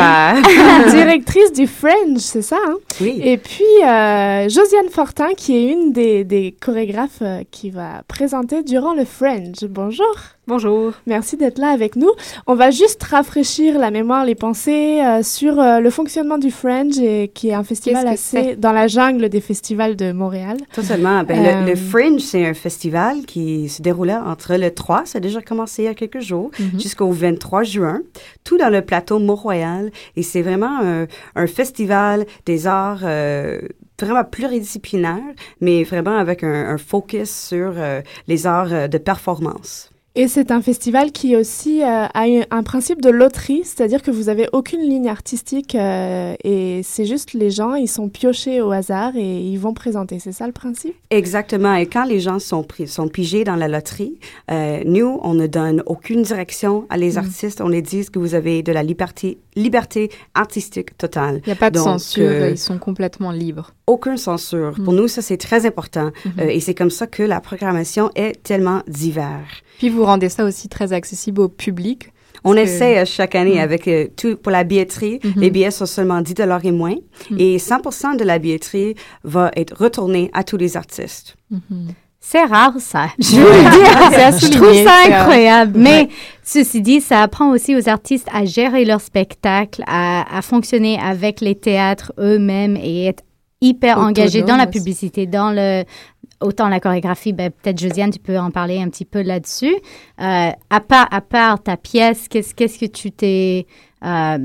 la directrice du Fringe, c'est ça hein? Oui. Et puis, euh, Josiane Fortin, qui est une des, des chorégraphes euh, qui va présenter durant le Fringe. Bonjour. Bonjour. Merci d'être là avec nous. On va juste rafraîchir la mémoire, les pensées euh, sur euh, le fonctionnement du Fringe, et, qui est un festival assez dans la jungle des festivals de Montréal. Totalement. Ben, Euh, le, le Fringe, c'est un festival qui se déroulait entre le 3, ça a déjà commencé il y a quelques jours, Mhm. jusqu'au 23 juin, tout dans le plateau Mont-Royal. Et c'est vraiment un, un festival des arts euh, vraiment pluridisciplinaire, mais vraiment avec un, un focus sur euh, les arts euh, de performance. Et c'est un festival qui aussi euh, a un, principe de loterie, c'est-à-dire que vous avez aucune ligne artistique euh, et c'est juste les gens, ils sont piochés au hasard et ils vont présenter. C'est ça le principe? Exactement. Et quand les gens sont, pris, sont pigés dans la loterie, euh, nous, on ne donne aucune direction à les artistes. On les dit que vous avez de la liberté, liberté artistique totale. Il n'y a pas de Donc, censure, euh, ils sont complètement libres. Aucune censure. Pour Mm. nous, ça, c'est très important. Mhm. Euh, et c'est comme ça que la programmation est tellement divers. Puis vous rendez ça aussi très accessible au public? On que- essaie euh, chaque année Mm. avec euh, tout pour la billetterie. Mhm. Les billets sont seulement 10 dollars et moins. Mm. Et 100% de la billetterie va être retournée à tous les artistes. Mhm. C'est rare, ça. Je veux le dire. C'est assez Je trouve ça incroyable. Mais ceci dit, ça apprend aussi aux artistes à gérer leur spectacle, à, à fonctionner avec les théâtres eux-mêmes et être hyper engagés dans la aussi. publicité, dans le autant la chorégraphie. Ben, peut-être Josiane, tu peux en parler un petit peu là-dessus. Euh, à part à part ta pièce, qu'est-ce qu'est-ce que tu t'es euh,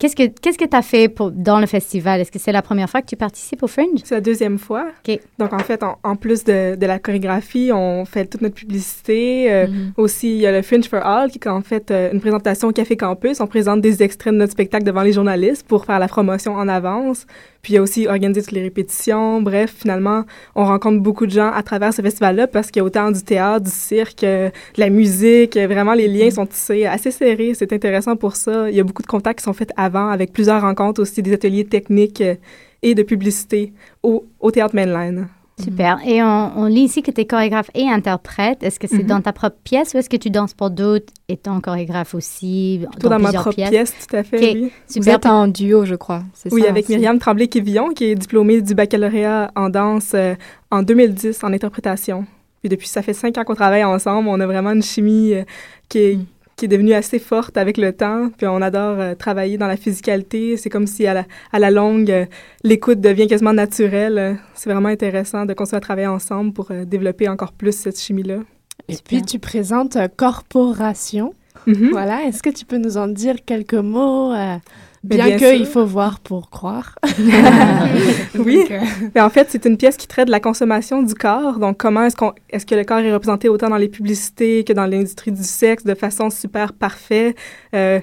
Qu'est-ce que qu'est-ce que tu as fait pour, dans le festival? Est-ce que c'est la première fois que tu participes au Fringe? C'est la deuxième fois. OK. Donc, en fait, en, en plus de, de la chorégraphie, on fait toute notre publicité. Euh, Mhm. Aussi, il y a le Fringe for All, qui est en fait une présentation au Café Campus. On présente des extraits de notre spectacle devant les journalistes pour faire la promotion en avance. Puis, il y a aussi organiser toutes les répétitions. Bref, finalement, on rencontre beaucoup de gens à travers ce festival-là parce qu'il y a autant du théâtre, du cirque, euh, de la musique. Vraiment, les liens sont tissés assez serrés. C'est intéressant pour ça. Il y a beaucoup de contacts qui sont faits avant avec plusieurs rencontres aussi, des ateliers techniques euh, et de publicité au, au Théâtre Mainline. Super. Et on, on lit ici que tu es chorégraphe et interprète. Est-ce que c'est Mhm. dans ta propre pièce ou est-ce que tu danses pour d'autres étant chorégraphe aussi Plutôt dans, ma plusieurs propre pièces? pièce, tout à fait, oui. Vous Super. êtes en duo, je crois. Oui, ça avec aussi. Myriam Tremblay-Quévillon, qui est diplômée du baccalauréat en danse euh, en 2010 en interprétation. Puis depuis, ça fait cinq ans qu'on travaille ensemble. On a vraiment une chimie euh, qui, est, Mm. Qui est devenue assez forte avec le temps. Puis on adore euh, travailler dans la physicalité. C'est comme si à la, à la longue, euh, l'écoute devient quasiment naturelle. C'est vraiment intéressant de continuer à travailler ensemble pour euh, développer encore plus cette chimie-là. Et puis tu présentes euh, Corporation. Mhm. Voilà, est-ce que tu peux nous en dire quelques mots euh, Bien, bien que sûr. il faut voir pour croire. Oui. Mais en fait, c'est une pièce qui traite de la consommation du corps. Donc, comment est-ce qu'on, est-ce que le corps est représenté autant dans les publicités que dans l'industrie du sexe de façon super parfaite, euh,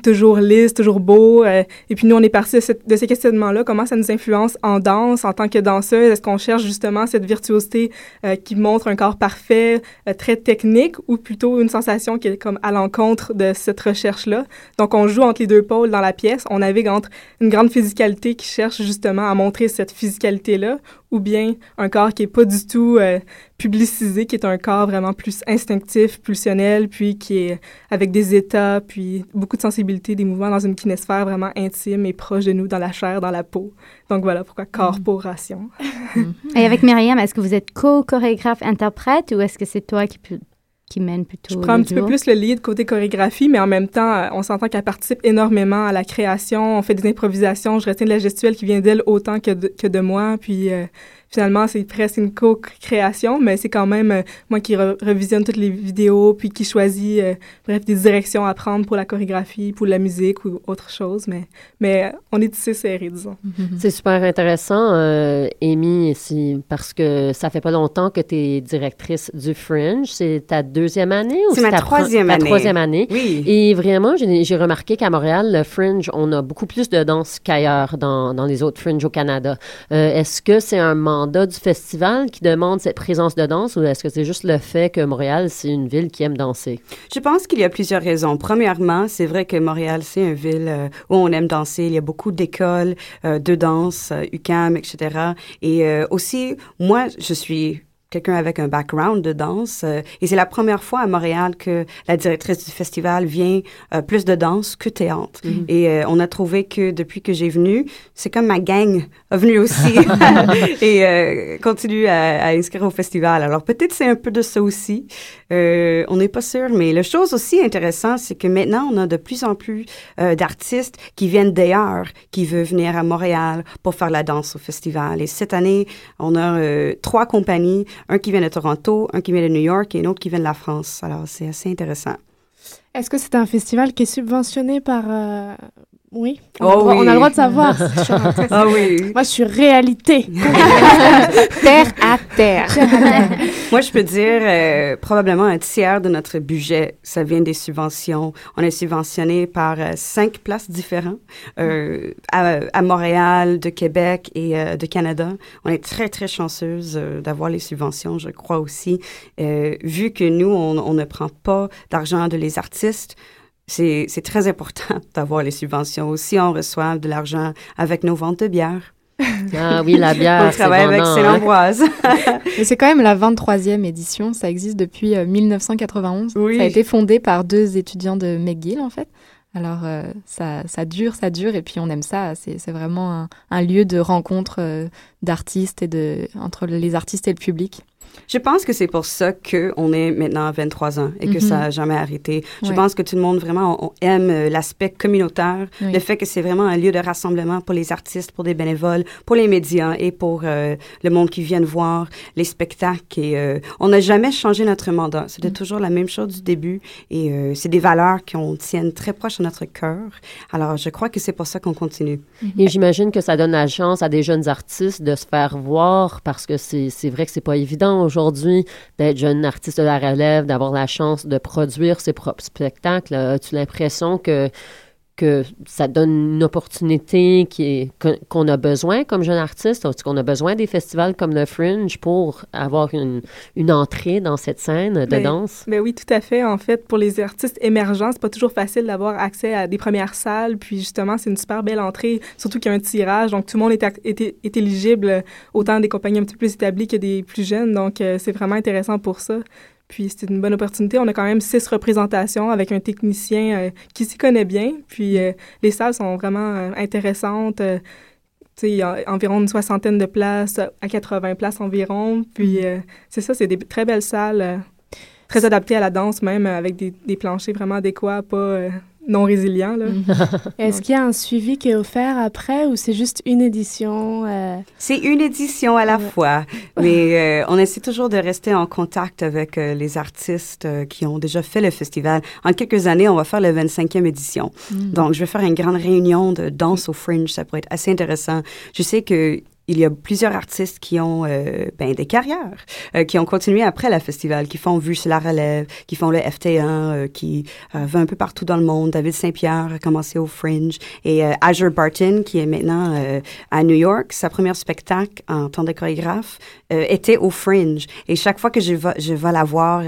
toujours lisse, toujours beau. euh, et puis nous, on est parti de, de ces questionnements-là. Comment ça nous influence en danse, en tant que danseuse? Est-ce qu'on cherche justement cette virtuosité euh, qui montre un corps parfait, euh, très technique, ou plutôt une sensation qui est comme à l'encontre de cette recherche-là? Donc, on joue entre les deux pôles dans la pièce. On navigue entre une grande physicalité qui cherche justement à montrer cette physicalité-là, ou bien un corps qui est pas du tout euh, publicisé, qui est un corps vraiment plus instinctif, pulsionnel, puis qui est avec des états, puis beaucoup de sensibilité, des mouvements dans une kinésphère vraiment intime et proche de nous, dans la chair, dans la peau. Donc voilà pourquoi corporation. Et avec Myriam, est-ce que vous êtes co-chorégraphe interprète ou est-ce que c'est toi qui, qui mène plutôt Je prends un petit peu plus le lead côté chorégraphie, mais en même temps, euh, on s'entend qu'elle participe énormément à la création. On fait des improvisations. Je retiens de la gestuelle qui vient d'elle autant que de, que de moi. Puis euh, finalement, c'est presque une co-création, mais c'est quand même euh, moi qui re- revisionne toutes les vidéos, puis qui choisit, euh, bref, des directions à prendre pour la chorégraphie, pour la musique ou autre chose. Mais, mais on est tissé serré, disons. C'est super intéressant, euh, Amy, si- parce que ça fait pas longtemps que tu es directrice du Fringe. C'est ta deuxième année ou C'est ma ta troisième ta année. troisième année? Oui. Et vraiment, j'ai remarqué qu'à Montréal, le Fringe, on a beaucoup plus de danse qu'ailleurs dans, dans les autres Fringe au Canada. Euh, est-ce que c'est un mandat du festival qui demande cette présence de danse ou est-ce que c'est juste le fait que Montréal, c'est une ville qui aime danser? Je pense qu'il y a plusieurs raisons. Premièrement, c'est vrai que Montréal, c'est une ville euh, où on aime danser. Il y a beaucoup d'écoles euh, de danse, euh, UCAM, etc. Et aussi, moi, je suis quelqu'un avec un background de danse. euh, et c'est la première fois à Montréal que la directrice du festival vient euh, plus de danse que théâtre. Mhm. Et euh, on a trouvé que depuis que j'ai venu, c'est comme ma gang a venu aussi et euh, continue à, à inscrire au festival. Alors peut-être c'est un peu de ça aussi. Euh, on n'est pas sûr, mais la chose aussi intéressante, c'est que maintenant on a de plus en plus euh, d'artistes qui viennent d'ailleurs, qui veulent venir à Montréal pour faire la danse au festival. Et cette année, on a euh, trois compagnies, un qui vient de Toronto, un qui vient de New York et un autre qui vient de la France. Alors c'est assez intéressant. Est-ce que c'est un festival qui est subventionné par... euh, Oui, on, Oh a le droit, oui. on a le droit de savoir. Ah oui. Moi, je suis réalité. terre à terre. Moi, je peux dire euh, probablement un tiers de notre budget, ça vient des subventions. On est subventionné par euh, cinq places différentes euh, à, à Montréal, de Québec et de Canada. On est très, très chanceuse d'avoir les subventions, je crois aussi. Vu que nous, on, on ne prend pas d'argent de les artistes, c'est très important d'avoir les subventions. Aussi, on reçoit de l'argent avec nos ventes de bière. Ah oui, la bière, on travaille avec vendant, hein. Saint-Ambroise. Mais c'est quand même la 23e édition. Ça existe depuis euh, 1991. Oui. Ça a été fondé par deux étudiants de McGill, en fait. Alors, euh, ça, ça dure, ça dure, et puis on aime ça. C'est c'est vraiment un, un lieu de rencontre euh, d'artistes et de entre les artistes et le public. Je pense que c'est pour ça qu'on est maintenant à 23 ans et que Mhm. ça n'a jamais arrêté. Je pense que tout le monde vraiment on aime euh, l'aspect communautaire, Oui. le fait que c'est vraiment un lieu de rassemblement pour les artistes, pour des bénévoles, pour les médias et pour euh, le monde qui vient voir les spectacles. Et euh, on n'a jamais changé notre mandat. C'était Mm. toujours la même chose du début et euh, c'est des valeurs qu'on tienne très proches à notre cœur. Alors, je crois que c'est pour ça qu'on continue. Et j'imagine que ça donne la chance à des jeunes artistes de se faire voir parce que c'est c'est vrai que c'est pas évident aujourd'hui d'être jeune artiste de la relève, d'avoir la chance de produire ses propres spectacles. As-tu l'impression que, que ça donne une opportunité qu'on a besoin comme jeune artiste? Qu'on a besoin des festivals comme le Fringe pour avoir une, une entrée dans cette scène de Ben, danse? Ben oui, tout à fait. En fait, pour les artistes émergents, c'est pas toujours facile d'avoir accès à des premières salles. Puis justement, c'est une super belle entrée, surtout qu'il y a un tirage. Donc tout le monde est, est, est éligible, autant des compagnies un petit peu plus établies que des plus jeunes. Donc euh, c'est vraiment intéressant pour ça. Puis c'est une bonne opportunité. On a quand même six représentations avec un technicien euh, qui s'y connaît bien. Puis euh, les salles sont vraiment euh, intéressantes. Tu sais, il y a environ une soixantaine de places, à 80 places environ. Puis euh, c'est ça, c'est des très belles salles. très adaptées à la danse même, avec des, des planchers vraiment adéquats, pas non résilients. Là. Est-ce qu'il y a un suivi qui est offert après ou c'est juste une édition euh, C'est une édition à la fois, mais euh, on essaie toujours de rester en contact avec euh, les artistes euh, qui ont déjà fait le festival. En quelques années, on va faire la 25e édition. Donc, je vais faire une grande réunion de danse au Fringe. Ça pourrait être assez intéressant. Je sais que il y a plusieurs artistes qui ont euh, ben, des carrières, euh, qui ont continué après le festival, qui font Vue sur la relève, qui font le FT1, euh, qui va un peu partout dans le monde. David Saint-Pierre a commencé au Fringe. Et Azure Barton, qui est maintenant à New York, sa première spectacle en tant que chorégraphe était au Fringe. Et chaque fois que je vais, je vais la voir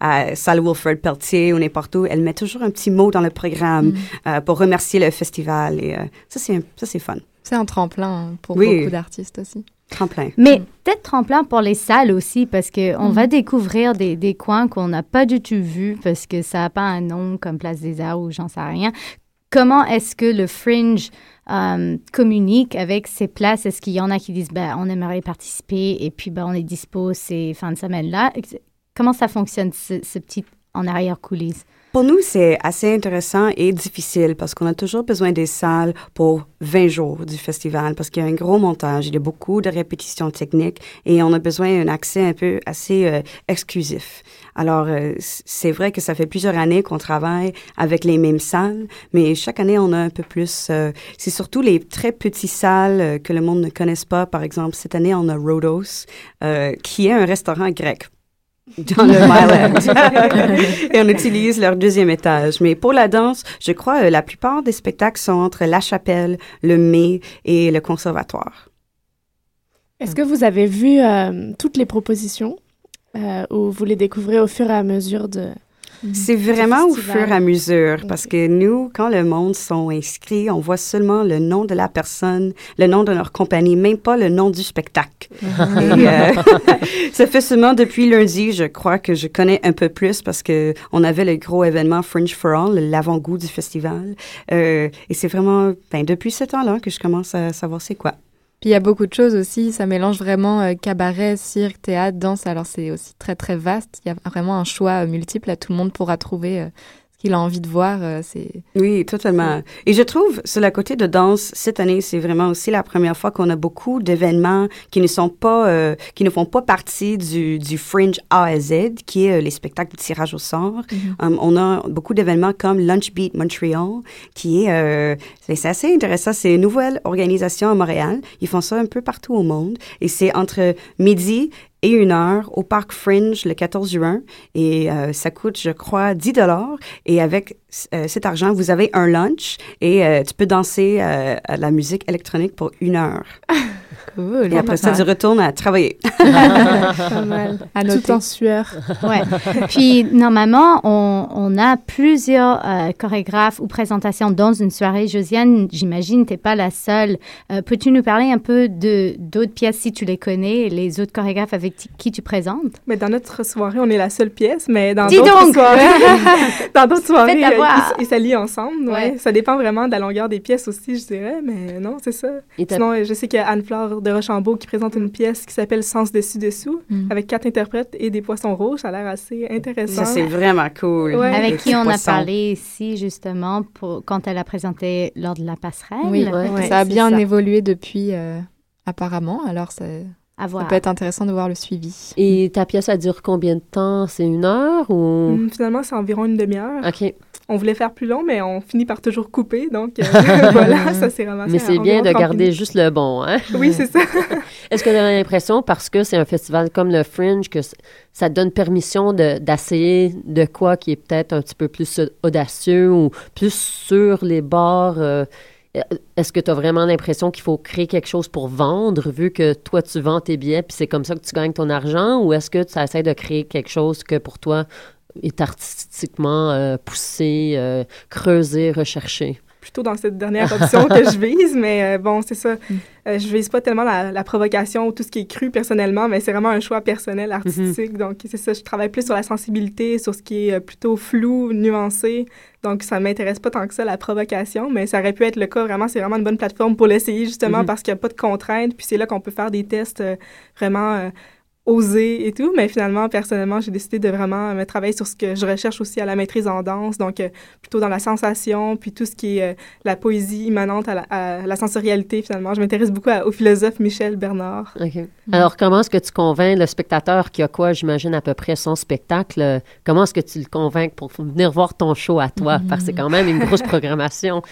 à Salle Wilfred Pelletier ou n'importe où, elle met toujours un petit mot dans le programme euh, pour remercier le festival. Et ça, c'est fun. C'est un tremplin hein, pour Oui. beaucoup d'artistes aussi. Tremplin. Mais peut-être tremplin pour les salles aussi, parce qu'on va découvrir des, des coins qu'on n'a pas du tout vus, parce que ça n'a pas un nom comme Place des Arts ou j'en sais rien. Comment est-ce que le Fringe euh, communique avec ces places? Est-ce qu'il y en a qui disent, ben, on aimerait participer et puis ben, on est dispo ces fins de semaine-là? Comment ça fonctionne, ce, ce petit en arrière-coulisses? Pour nous, c'est assez intéressant et difficile parce qu'on a toujours besoin des salles pour 20 jours du festival parce qu'il y a un gros montage, il y a beaucoup de répétitions techniques et on a besoin d'un accès un peu assez euh, exclusif. Alors, euh, c'est vrai que ça fait plusieurs années qu'on travaille avec les mêmes salles, mais chaque année, on a un peu plus. euh, c'est surtout les très petites salles euh, que le monde ne connaisse pas. Par exemple, cette année, on a Rhodos, euh, qui est un restaurant grec dans le Mile End. et on utilise leur deuxième étage. Mais pour la danse, je crois euh, la plupart des spectacles sont entre La Chapelle, le Mai et le Conservatoire. Est-ce que vous avez vu euh, toutes les propositions euh, ou vous les découvrez au fur et à mesure de... C'est vraiment au fur et à mesure parce que nous, quand le monde sont inscrits, on voit seulement le nom de la personne, le nom de leur compagnie, même pas le nom du spectacle. Et, euh, ça fait seulement depuis lundi, je crois que je connais un peu plus parce que on avait le gros événement Fringe for All, l'avant-goût du festival. Euh, et c'est vraiment ben, depuis ce temps-là que je commence à savoir c'est quoi. Puis il y a beaucoup de choses aussi, ça mélange vraiment euh, cabaret, cirque, théâtre, danse, alors c'est aussi très très vaste. Il y a vraiment un choix euh, multiple, là, tout le monde pourra trouver euh, qu'il a envie de voir. euh, c'est Oui, totalement. Et je trouve, sur le côté de danse, cette année, c'est vraiment aussi la première fois qu'on a beaucoup d'événements qui ne sont pas, euh, qui ne font pas partie du, du Fringe A à Z, qui est euh, les spectacles de tirage au sort. Um, on a beaucoup d'événements comme Lunch Beat Montreal, qui est, euh, c'est assez intéressant. C'est une nouvelle organisation à Montréal. Ils font ça un peu partout au monde. Et c'est entre midi et une heure au Parc Fringe le 14 juin. Et euh, ça coûte, je crois, 10 dollars. Et avec euh, cet argent, vous avez un lunch et euh, tu peux danser euh, à la musique électronique pour une heure. cool. Et après ça, tu retournes à travailler. Pas mal. À Tout en sueur. Ouais. Puis, normalement, on, on a plusieurs euh, chorégraphes ou présentations dans une soirée. Josiane, j'imagine, tu n'es pas la seule. Euh, Peux-tu nous parler un peu de d'autres pièces, si tu les connais, les autres chorégraphes avec qui tu présentes? Mais dans notre soirée, on est la seule pièce, mais dans d'autres soirées, dans d'autres soirées, euh, ils, ils s'allient ensemble. Ouais. Ouais. Ça dépend vraiment de la longueur des pièces aussi, je dirais, mais non, c'est ça. Et Sinon, je sais qu'il y a Anne-Fleur de Rochambeau qui présente une pièce qui s'appelle Sens dessus-dessous, Mm. avec quatre interprètes et des poissons rouges. Ça a l'air assez intéressant. Ça, c'est vraiment cool. Ouais. Avec qui on a parlé ici, justement, pour, quand elle a présenté lors de la passerelle. Oui, Ouais. ça a bien ça. évolué depuis, euh, apparemment, alors ça, À ça peut être intéressant de voir le suivi. Et ta pièce, elle dure combien de temps? C'est une heure ou... Hum, Finalement, c'est environ une demi-heure. OK. On voulait faire plus long, mais on finit par toujours couper, donc euh, voilà, ça s'est ramassé. Mais c'est bien de 30 garder minutes. juste le bon, hein? Oui, c'est ça. Est-ce que tu as l'impression, parce que c'est un festival comme le Fringe, que ça te donne permission de- d'essayer de, quoi qui est peut-être un petit peu plus audacieux ou plus sur les bords? euh, est-ce que tu as vraiment l'impression qu'il faut créer quelque chose pour vendre, vu que toi, tu vends tes billets, puis c'est comme ça que tu gagnes ton argent, ou est-ce que tu essaies de créer quelque chose que pour toi est artistiquement euh, poussé, euh, creusé, recherché? Plutôt dans cette dernière option que je vise, mais euh, bon, c'est ça. Euh, je vise pas tellement la, la provocation ou tout ce qui est cru personnellement, mais c'est vraiment un choix personnel, artistique. Donc, c'est ça, je travaille plus sur la sensibilité, sur ce qui est euh, plutôt flou, nuancé. Donc, ça m'intéresse pas tant que ça, la provocation, mais ça aurait pu être le cas. Vraiment, c'est vraiment une bonne plateforme pour l'essayer, justement, Mhm. parce qu'il n'y a pas de contraintes. Puis c'est là qu'on peut faire des tests euh, vraiment osés et tout. Mais finalement, personnellement, j'ai décidé de vraiment me travailler sur ce que je recherche aussi à la maîtrise en danse. Donc, euh, plutôt dans la sensation, puis tout ce qui est euh, la poésie immanente à la, à la sensorialité, finalement. Je m'intéresse beaucoup à- au philosophe Michel Bernard. OK. Alors, comment est-ce que tu convaincs le spectateur qui a quoi, j'imagine, à peu près son spectacle? Comment est-ce que tu le convaincs pour venir voir ton show à toi? Parce que c'est quand même une grosse programmation.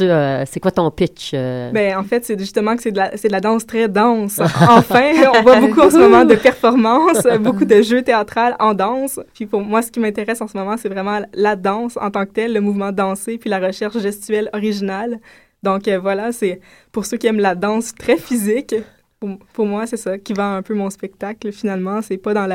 Euh, c'est quoi ton pitch? euh? Ben, en fait, c'est justement que c'est de, de la danse très dense. Enfin, on voit beaucoup en ce moment de performances, beaucoup de jeux théâtrales en danse. Puis pour moi, ce qui m'intéresse en ce moment, c'est vraiment la danse en tant que telle, le mouvement dansé, puis la recherche gestuelle originale. Donc euh, voilà, c'est pour ceux qui aiment la danse très physique. Pour, pour moi, c'est ça qui vend un peu mon spectacle. Finalement, c'est pas dans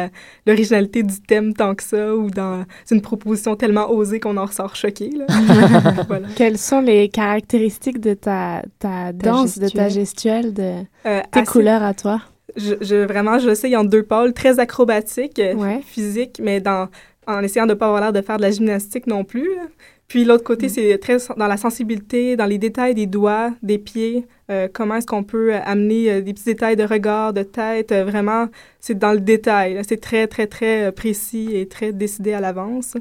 l'originalité du thème tant que ça ou dans une proposition tellement osée qu'on en ressort choqué. là. voilà. Quelles sont les caractéristiques de ta, ta danse, de ta gestuelle, de Euh, tes assez- couleurs à toi? Je, je- vraiment, je sais, en deux pôles, très acrobatique, euh, Ouais. physique, mais dans, en essayant de ne pas avoir l'air de faire de la gymnastique non plus. là. Puis l'autre côté, c'est très dans la sensibilité, dans les détails des doigts, des pieds. euh, comment est-ce qu'on peut euh, amener euh, des petits détails de regard, de tête. euh, vraiment, c'est dans le détail. C'est très, très, très précis et très décidé à l'avance.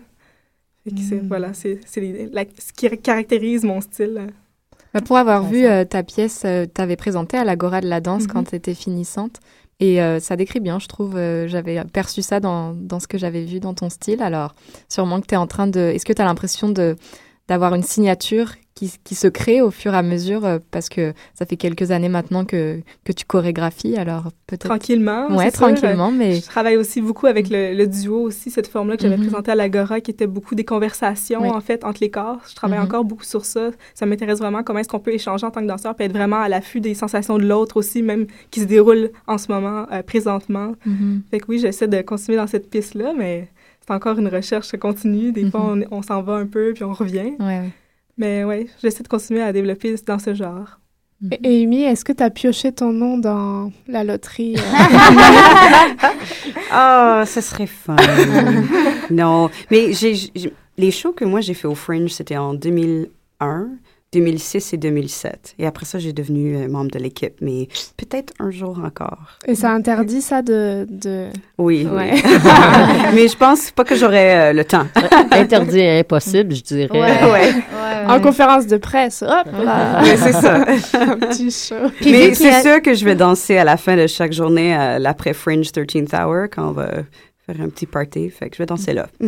C'est- Voilà, c'est la- ce qui caractérise mon style. Euh. Bah, pour avoir vu euh, ta pièce, tu avais présenté à l'Agora de la danse Mhm. quand tu étais finissante. Et euh, ça décrit bien, je trouve. euh, j'avais perçu ça dans, dans ce que j'avais vu dans ton style. Alors, sûrement que tu es en train de. Est-ce que tu as l'impression de d'avoir une signature qui, qui se crée au fur et à mesure euh, Parce que ça fait quelques années maintenant que, que tu chorégraphies. Alors, peut-être. Tranquillement. Ouais, sûr. tranquillement, mais. Je travaille aussi beaucoup avec le, le duo aussi, cette forme-là que j'avais Mhm. présentée à l'Agora, qui était beaucoup des conversations, Oui. en fait, entre les corps. Je travaille Mhm. encore beaucoup sur ça. Ça m'intéresse vraiment comment est-ce qu'on peut échanger en tant que danseur, puis être vraiment à l'affût des sensations de l'autre aussi, même qui se déroulent en ce moment, euh, présentement. Mhm. Fait que oui, j'essaie de continuer dans cette piste-là, mais c'est encore une recherche continue. Des fois, on, on s'en va un peu, puis on revient. Ouais, ouais. Mais ouais, j'essaie de continuer à développer dans ce genre. Et et Amy, est-ce que tu as pioché ton nom dans la loterie? euh? Ah, ça serait fun. non, mais j'ai- les shows que moi j'ai fait au Fringe, c'était en 2001, 2006 et 2007. Et après ça, j'ai devenu euh, membre de l'équipe, mais peut-être un jour encore. Et ça interdit ça de... de... Oui, Ouais. oui. mais je pense pas que j'aurai euh, le temps. Interdit et impossible, je dirais. Ouais. En conférence de presse, hop là. Ouais, c'est ça. un petit show. mais c'est sûr que je vais danser à la fin de chaque journée, à l'après Fringe 13th Hour, quand on va faire un petit party. Fait que je vais danser là.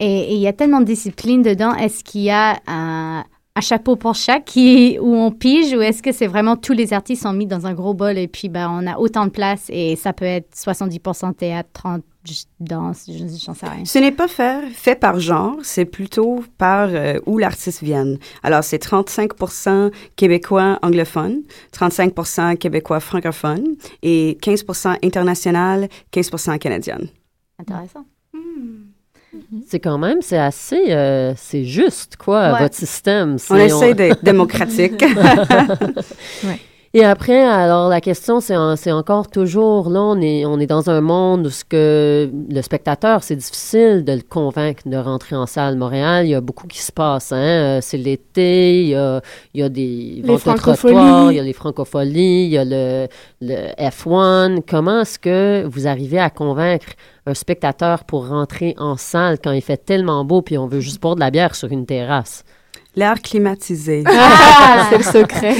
Et et il y a tellement de disciplines dedans. Est-ce qu'il y a un, un chapeau pour chaque qui, où on pige ou est-ce que c'est vraiment tous les artistes sont mis dans un gros bol et puis ben, on a autant de place et ça peut être 70% théâtre, 30% juste danse, je- j'en sais rien. Ce n'est pas fait, fait par genre, c'est plutôt par euh, où l'artiste vient. Alors, c'est 35% québécois anglophones, 35% québécois francophones et 15% international, 15 canadienne. Intéressant. C'est quand même, c'est assez, euh, c'est juste, quoi, Ouais. votre système. On essaie d'être démocratique. Et après, alors la question, c'est en- c'est encore toujours, là, on est, on est dans un monde où ce que le spectateur, c'est difficile de le convaincre de rentrer en salle. Montréal, il y a beaucoup qui se passe. Hein? Euh, C'est l'été, il y a, il y a des Les ventes de il y a les francopholies, il y a le, le F1. Comment est-ce que vous arrivez à convaincre un spectateur pour rentrer en salle quand il fait tellement beau puis on veut juste boire de la bière sur une terrasse? L'air climatisé. Ah! c'est le secret.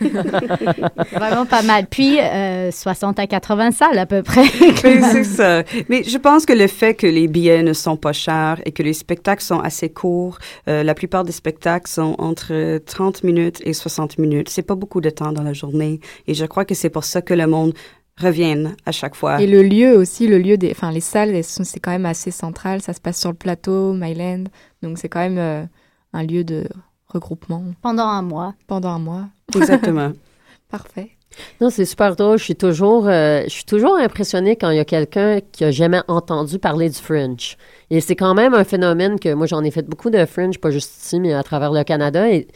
Vraiment pas mal. Puis, euh, 60 à 80 salles à peu près. Oui, c'est ça. Mais je pense que le fait que les billets ne sont pas chers et que les spectacles sont assez courts, euh, la plupart des spectacles sont entre 30 minutes et 60 minutes. C'est pas beaucoup de temps dans la journée. Et je crois que c'est pour ça que le monde revient à chaque fois. Et le lieu aussi, le lieu des, enfin les salles, c'est quand même assez central. Ça se passe sur le plateau, Myland, donc c'est quand même euh, un lieu de regroupement Pendant un mois. pendant un mois. Exactement. Parfait. Non, c'est super drôle. Je suis toujours, euh, je suis toujours impressionnée quand il y a quelqu'un qui a jamais entendu parler du Fringe. Et c'est quand même un phénomène que moi j'en ai fait beaucoup de Fringe, pas juste ici, mais à travers le Canada. Et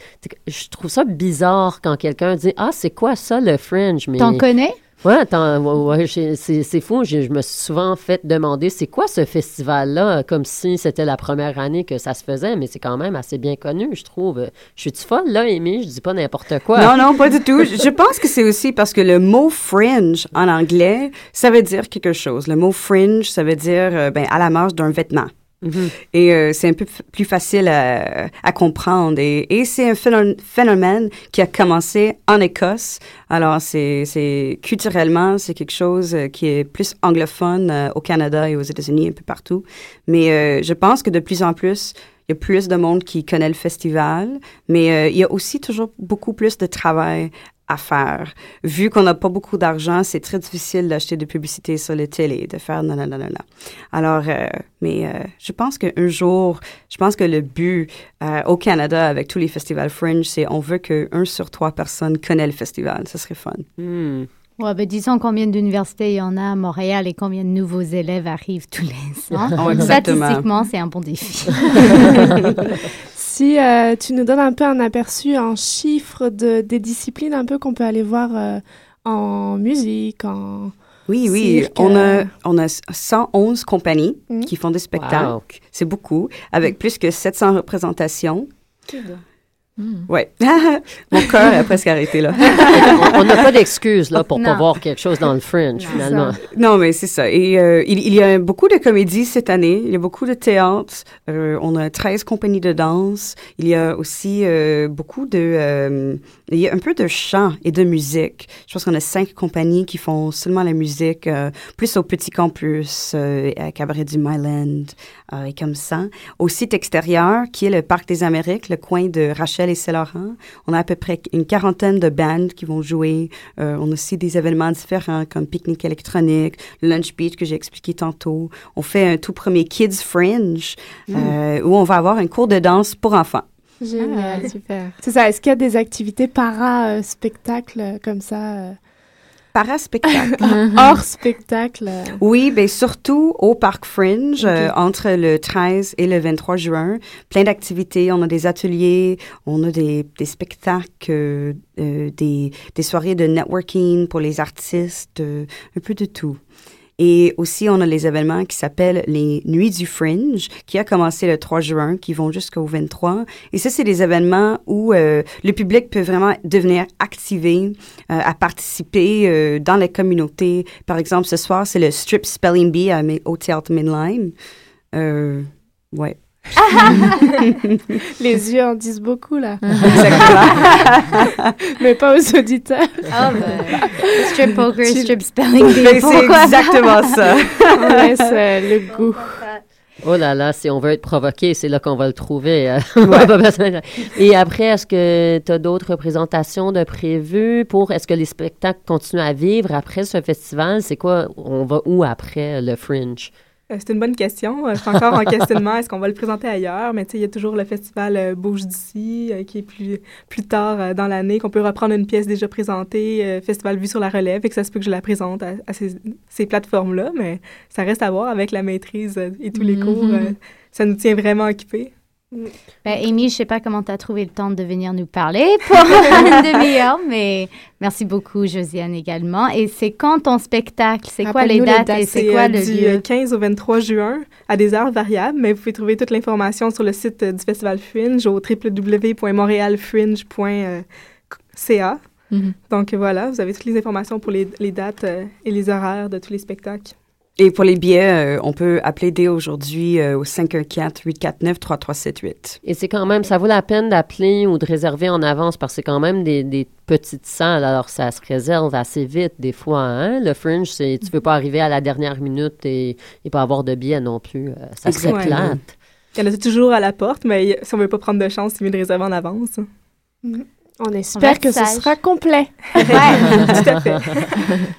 je trouve ça bizarre quand quelqu'un dit ah c'est quoi ça le Fringe Mais T'en connais? Ouais, t'en- ouais, c'est fou. Je me suis souvent fait demander c'est quoi ce festival-là, comme si c'était la première année que ça se faisait, mais c'est quand même assez bien connu, je trouve. Je suis-tu folle, là, Amy? Je dis pas n'importe quoi. Non, non, pas du tout. Je pense que c'est aussi parce que le mot fringe en anglais, ça veut dire quelque chose. Le mot fringe, ça veut dire euh, ben, à la marge d'un vêtement. Mhm. Et euh, c'est un peu plus facile à, à comprendre. Et, et c'est un phénom- phénomène qui a commencé en Écosse. Alors, c'est c'est- culturellement, c'est quelque chose euh, qui est plus anglophone euh, au Canada et aux États-Unis, un peu partout. Mais euh, je pense que de plus en plus, il y a plus de monde qui connaît le festival, mais euh, il y a aussi toujours beaucoup plus de travail à faire. Vu qu'on n'a pas beaucoup d'argent, c'est très difficile d'acheter des publicités sur la télé, de faire non, non, non, non. Alors, euh, mais euh, je pense qu'un jour, je pense que le but euh, au Canada avec tous les festivals Fringe, c'est on veut que un sur trois personnes connaissent le festival. Ça serait fun. Hmm. Ouais, ben disons combien d'universités il y en a à Montréal et combien de nouveaux élèves arrivent tous les ans. Oh, exactement. Statistiquement, c'est un bon défi. Si euh, tu nous donnes un peu un aperçu en chiffres de, des disciplines un peu qu'on peut aller voir euh, en musique, en, Oui, oui. cirque, On euh, a, on a 111 compagnies Mm. qui font des spectacles. Wow. C'est beaucoup. Avec plus que 700 représentations. Ouais. Mon cœur a presque arrêté là. on n'a pas d'excuses là pour pas Non. voir quelque chose dans le Fringe finalement. Non, mais c'est ça. Et euh, il, il y a beaucoup de comédies cette année. Il y a beaucoup de théâtre. Euh, on a 13 compagnies de danse. Il y a aussi euh, beaucoup de... euh, il y a un peu de chant et de musique. Je pense qu'on a cinq compagnies qui font seulement la musique, euh, plus au Petit Campus, euh, à Cabaret du Myland, euh, et comme ça. Au site extérieur, qui est le Parc des Amériques, le coin de Rachel et Saint-Laurent, on a à peu près une quarantaine de bands qui vont jouer. Euh, on a aussi des événements différents comme pique-nique électronique, Lunch Beach que j'ai expliqué tantôt. On fait un tout premier Kids Fringe Mm. euh, où on va avoir un cours de danse pour enfants. Génial. Ah, super. C'est ça. Est-ce qu'il y a des activités para-spectacle euh, comme ça euh, Para-spectacle. Hors spectacle. Oui, ben surtout au Parc Fringe euh, entre le 13 et le 23 juin. Plein d'activités. On a des ateliers, on a des, des spectacles, euh, euh, des, des soirées de networking pour les artistes, euh, un peu de tout. Et aussi, on a les événements qui s'appellent les Nuits du Fringe, qui a commencé le 3 juin, qui vont jusqu'au 23. Et ça, c'est des événements où euh, le public peut vraiment devenir activé, euh, à participer euh, dans les communautés. Par exemple, ce soir, c'est le Strip Spelling Bee à, au Théâtre Midline. Ouais. Les yeux en disent beaucoup, là. Exactement. Mais pas aux auditeurs. Ah, ben, strip poker, Tu- strip spelling bee. Mais c'est exactement ça. On laisse euh, le goût. Oh là là, si on veut être provoqué, c'est là qu'on va le trouver. de- Et après, est-ce que tu as d'autres représentations de prévues pour est-ce que les spectacles continuent à vivre après ce festival? C'est quoi? On va où après le Fringe? Euh, C'est une bonne question. Euh, Je suis encore en questionnement. Est-ce qu'on va le présenter ailleurs? Mais tu sais, il y a toujours le festival euh, Bouge d'ici, qui est plus, plus tard dans l'année, qu'on peut reprendre une pièce déjà présentée, Festival Vue sur la relève, et que ça se peut que je la présente à, à ces, ces plateformes-là. Mais ça reste à voir avec la maîtrise et tous les cours. Mhm. euh, ça nous tient vraiment occupés. Ben, Amy, je sais pas comment tu as trouvé le temps de venir nous parler pour une demi-heure, mais merci beaucoup, Josiane, également. Et c'est quand ton spectacle? C'est quoi les dates, et c'est quoi euh, euh, le du euh, lieu? 15 au 23 juin à des heures variables, mais vous pouvez trouver toute l'information sur le site euh, du Festival Fringe au www.montrealfringe.ca. Mhm. Donc voilà, vous avez toutes les informations pour les, les dates euh, et les horaires de tous les spectacles. Et pour les billets, euh, on peut appeler dès aujourd'hui euh, au 514-849-3378. Et c'est quand même, ça vaut la peine d'appeler ou de réserver en avance parce que c'est quand même des, des petites salles, alors ça se réserve assez vite des fois. Hein? Le Fringe, c'est, tu peux pas arriver à la dernière minute et, et pas avoir de billets non plus. Euh, ça serait plate. Il y en a toujours à la porte, mais si on veut pas prendre de chance, c'est mieux de réserver en avance. On espère que ce sage. sera complet. Tout à fait.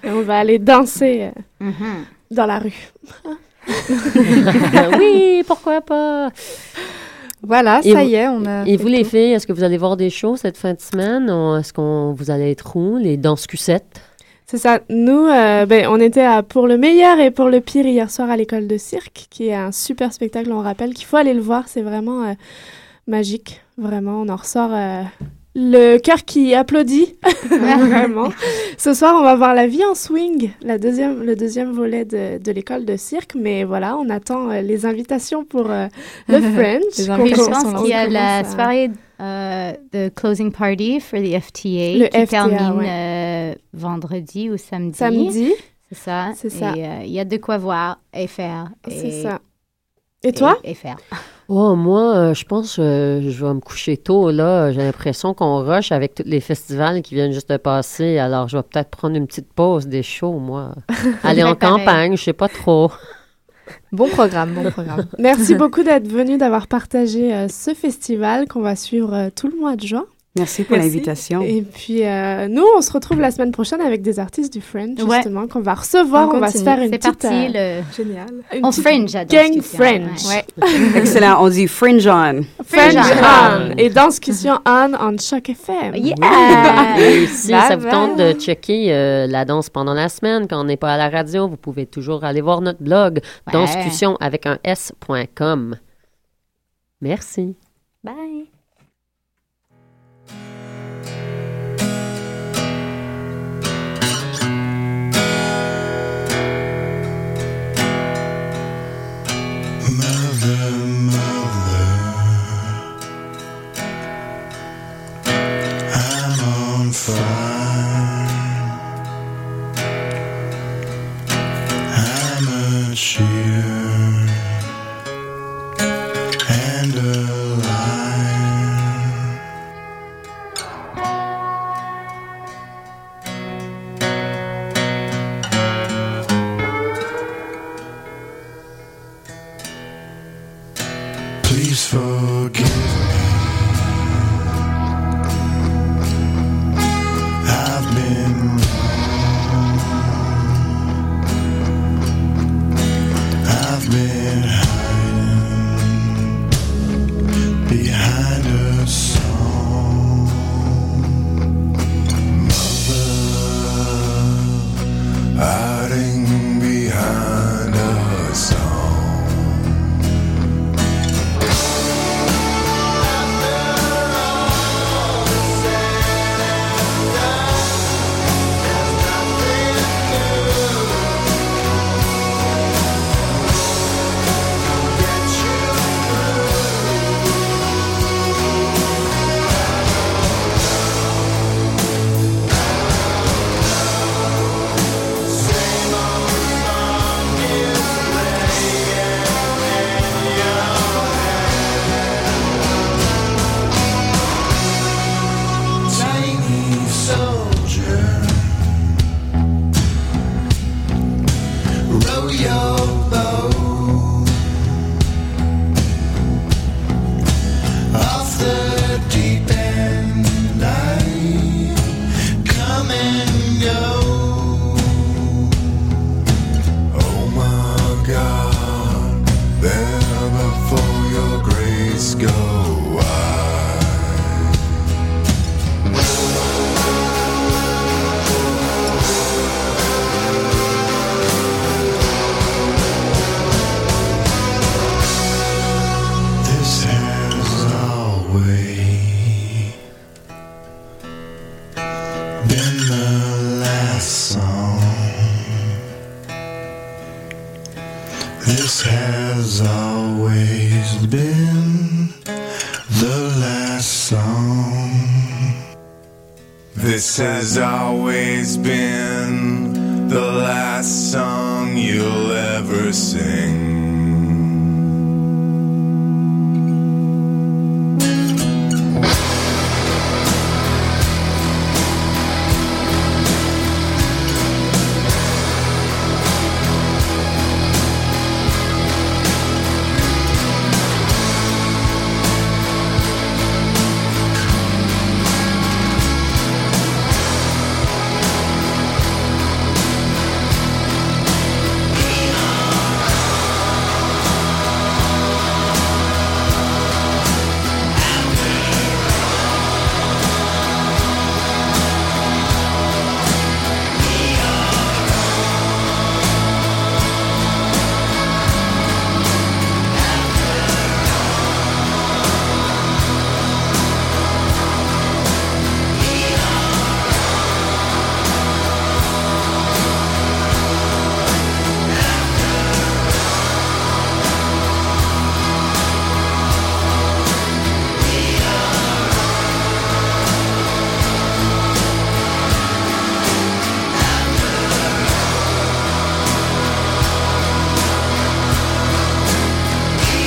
Et on va aller danser euh, Mhm. Dans la rue. oui, pourquoi pas? Voilà, Et ça vous- y est, on a. Et vous, le les filles, est-ce que vous allez voir des shows cette fin de semaine? Est-ce qu'on vous allez être où? Les danses cucettes? C'est ça. Nous, euh, ben, on était à Pour le meilleur et pour le pire hier soir à l'école de cirque, qui est un super spectacle. On rappelle qu'il faut aller le voir. C'est vraiment euh, magique. Vraiment, on en ressort euh, le cœur qui applaudit. vraiment. Ce soir, on va voir La vie en swing, la deuxième, le deuxième volet de, de l'école de cirque. Mais voilà, on attend euh, les invitations pour euh, le French. Les invitations Je pense qu'il y a la à- soirée euh, de closing party for the FTA Le qui FTA, termine ouais. euh, vendredi ou samedi. Samedi, C'est ça. C'est ça. Euh, il y a de quoi voir et faire. c'est ça. Et toi? Et, et faire. Oh, moi, euh, je pense que je vais me coucher tôt, là. J'ai l'impression qu'on rush avec tous les festivals qui viennent juste de passer. Alors, je vais peut-être prendre une petite pause des shows, moi. Aller en pareil. campagne, je sais pas trop. Bon programme, bon programme. Merci beaucoup d'être venu, d'avoir partagé euh, ce festival qu'on va suivre euh, tout le mois de juin. Merci pour l'invitation. Et puis, euh, nous, on se retrouve la semaine prochaine avec des artistes du French, Ouais. justement, qu'on va recevoir. On On, va se faire une C'est petite... parti, euh, le... Génial. une On petite fringe à gang ouais. Excellent. On dit Fringe on. Fringe on. Et discussion on on Choc FM. Yeah! Et si Bye ça vous bye. tente de checker euh, la danse pendant la semaine, quand on n'est pas à la radio, vous pouvez toujours aller voir notre blog, Ouais. danscussion avec un S.com. Merci. Bye! sheer.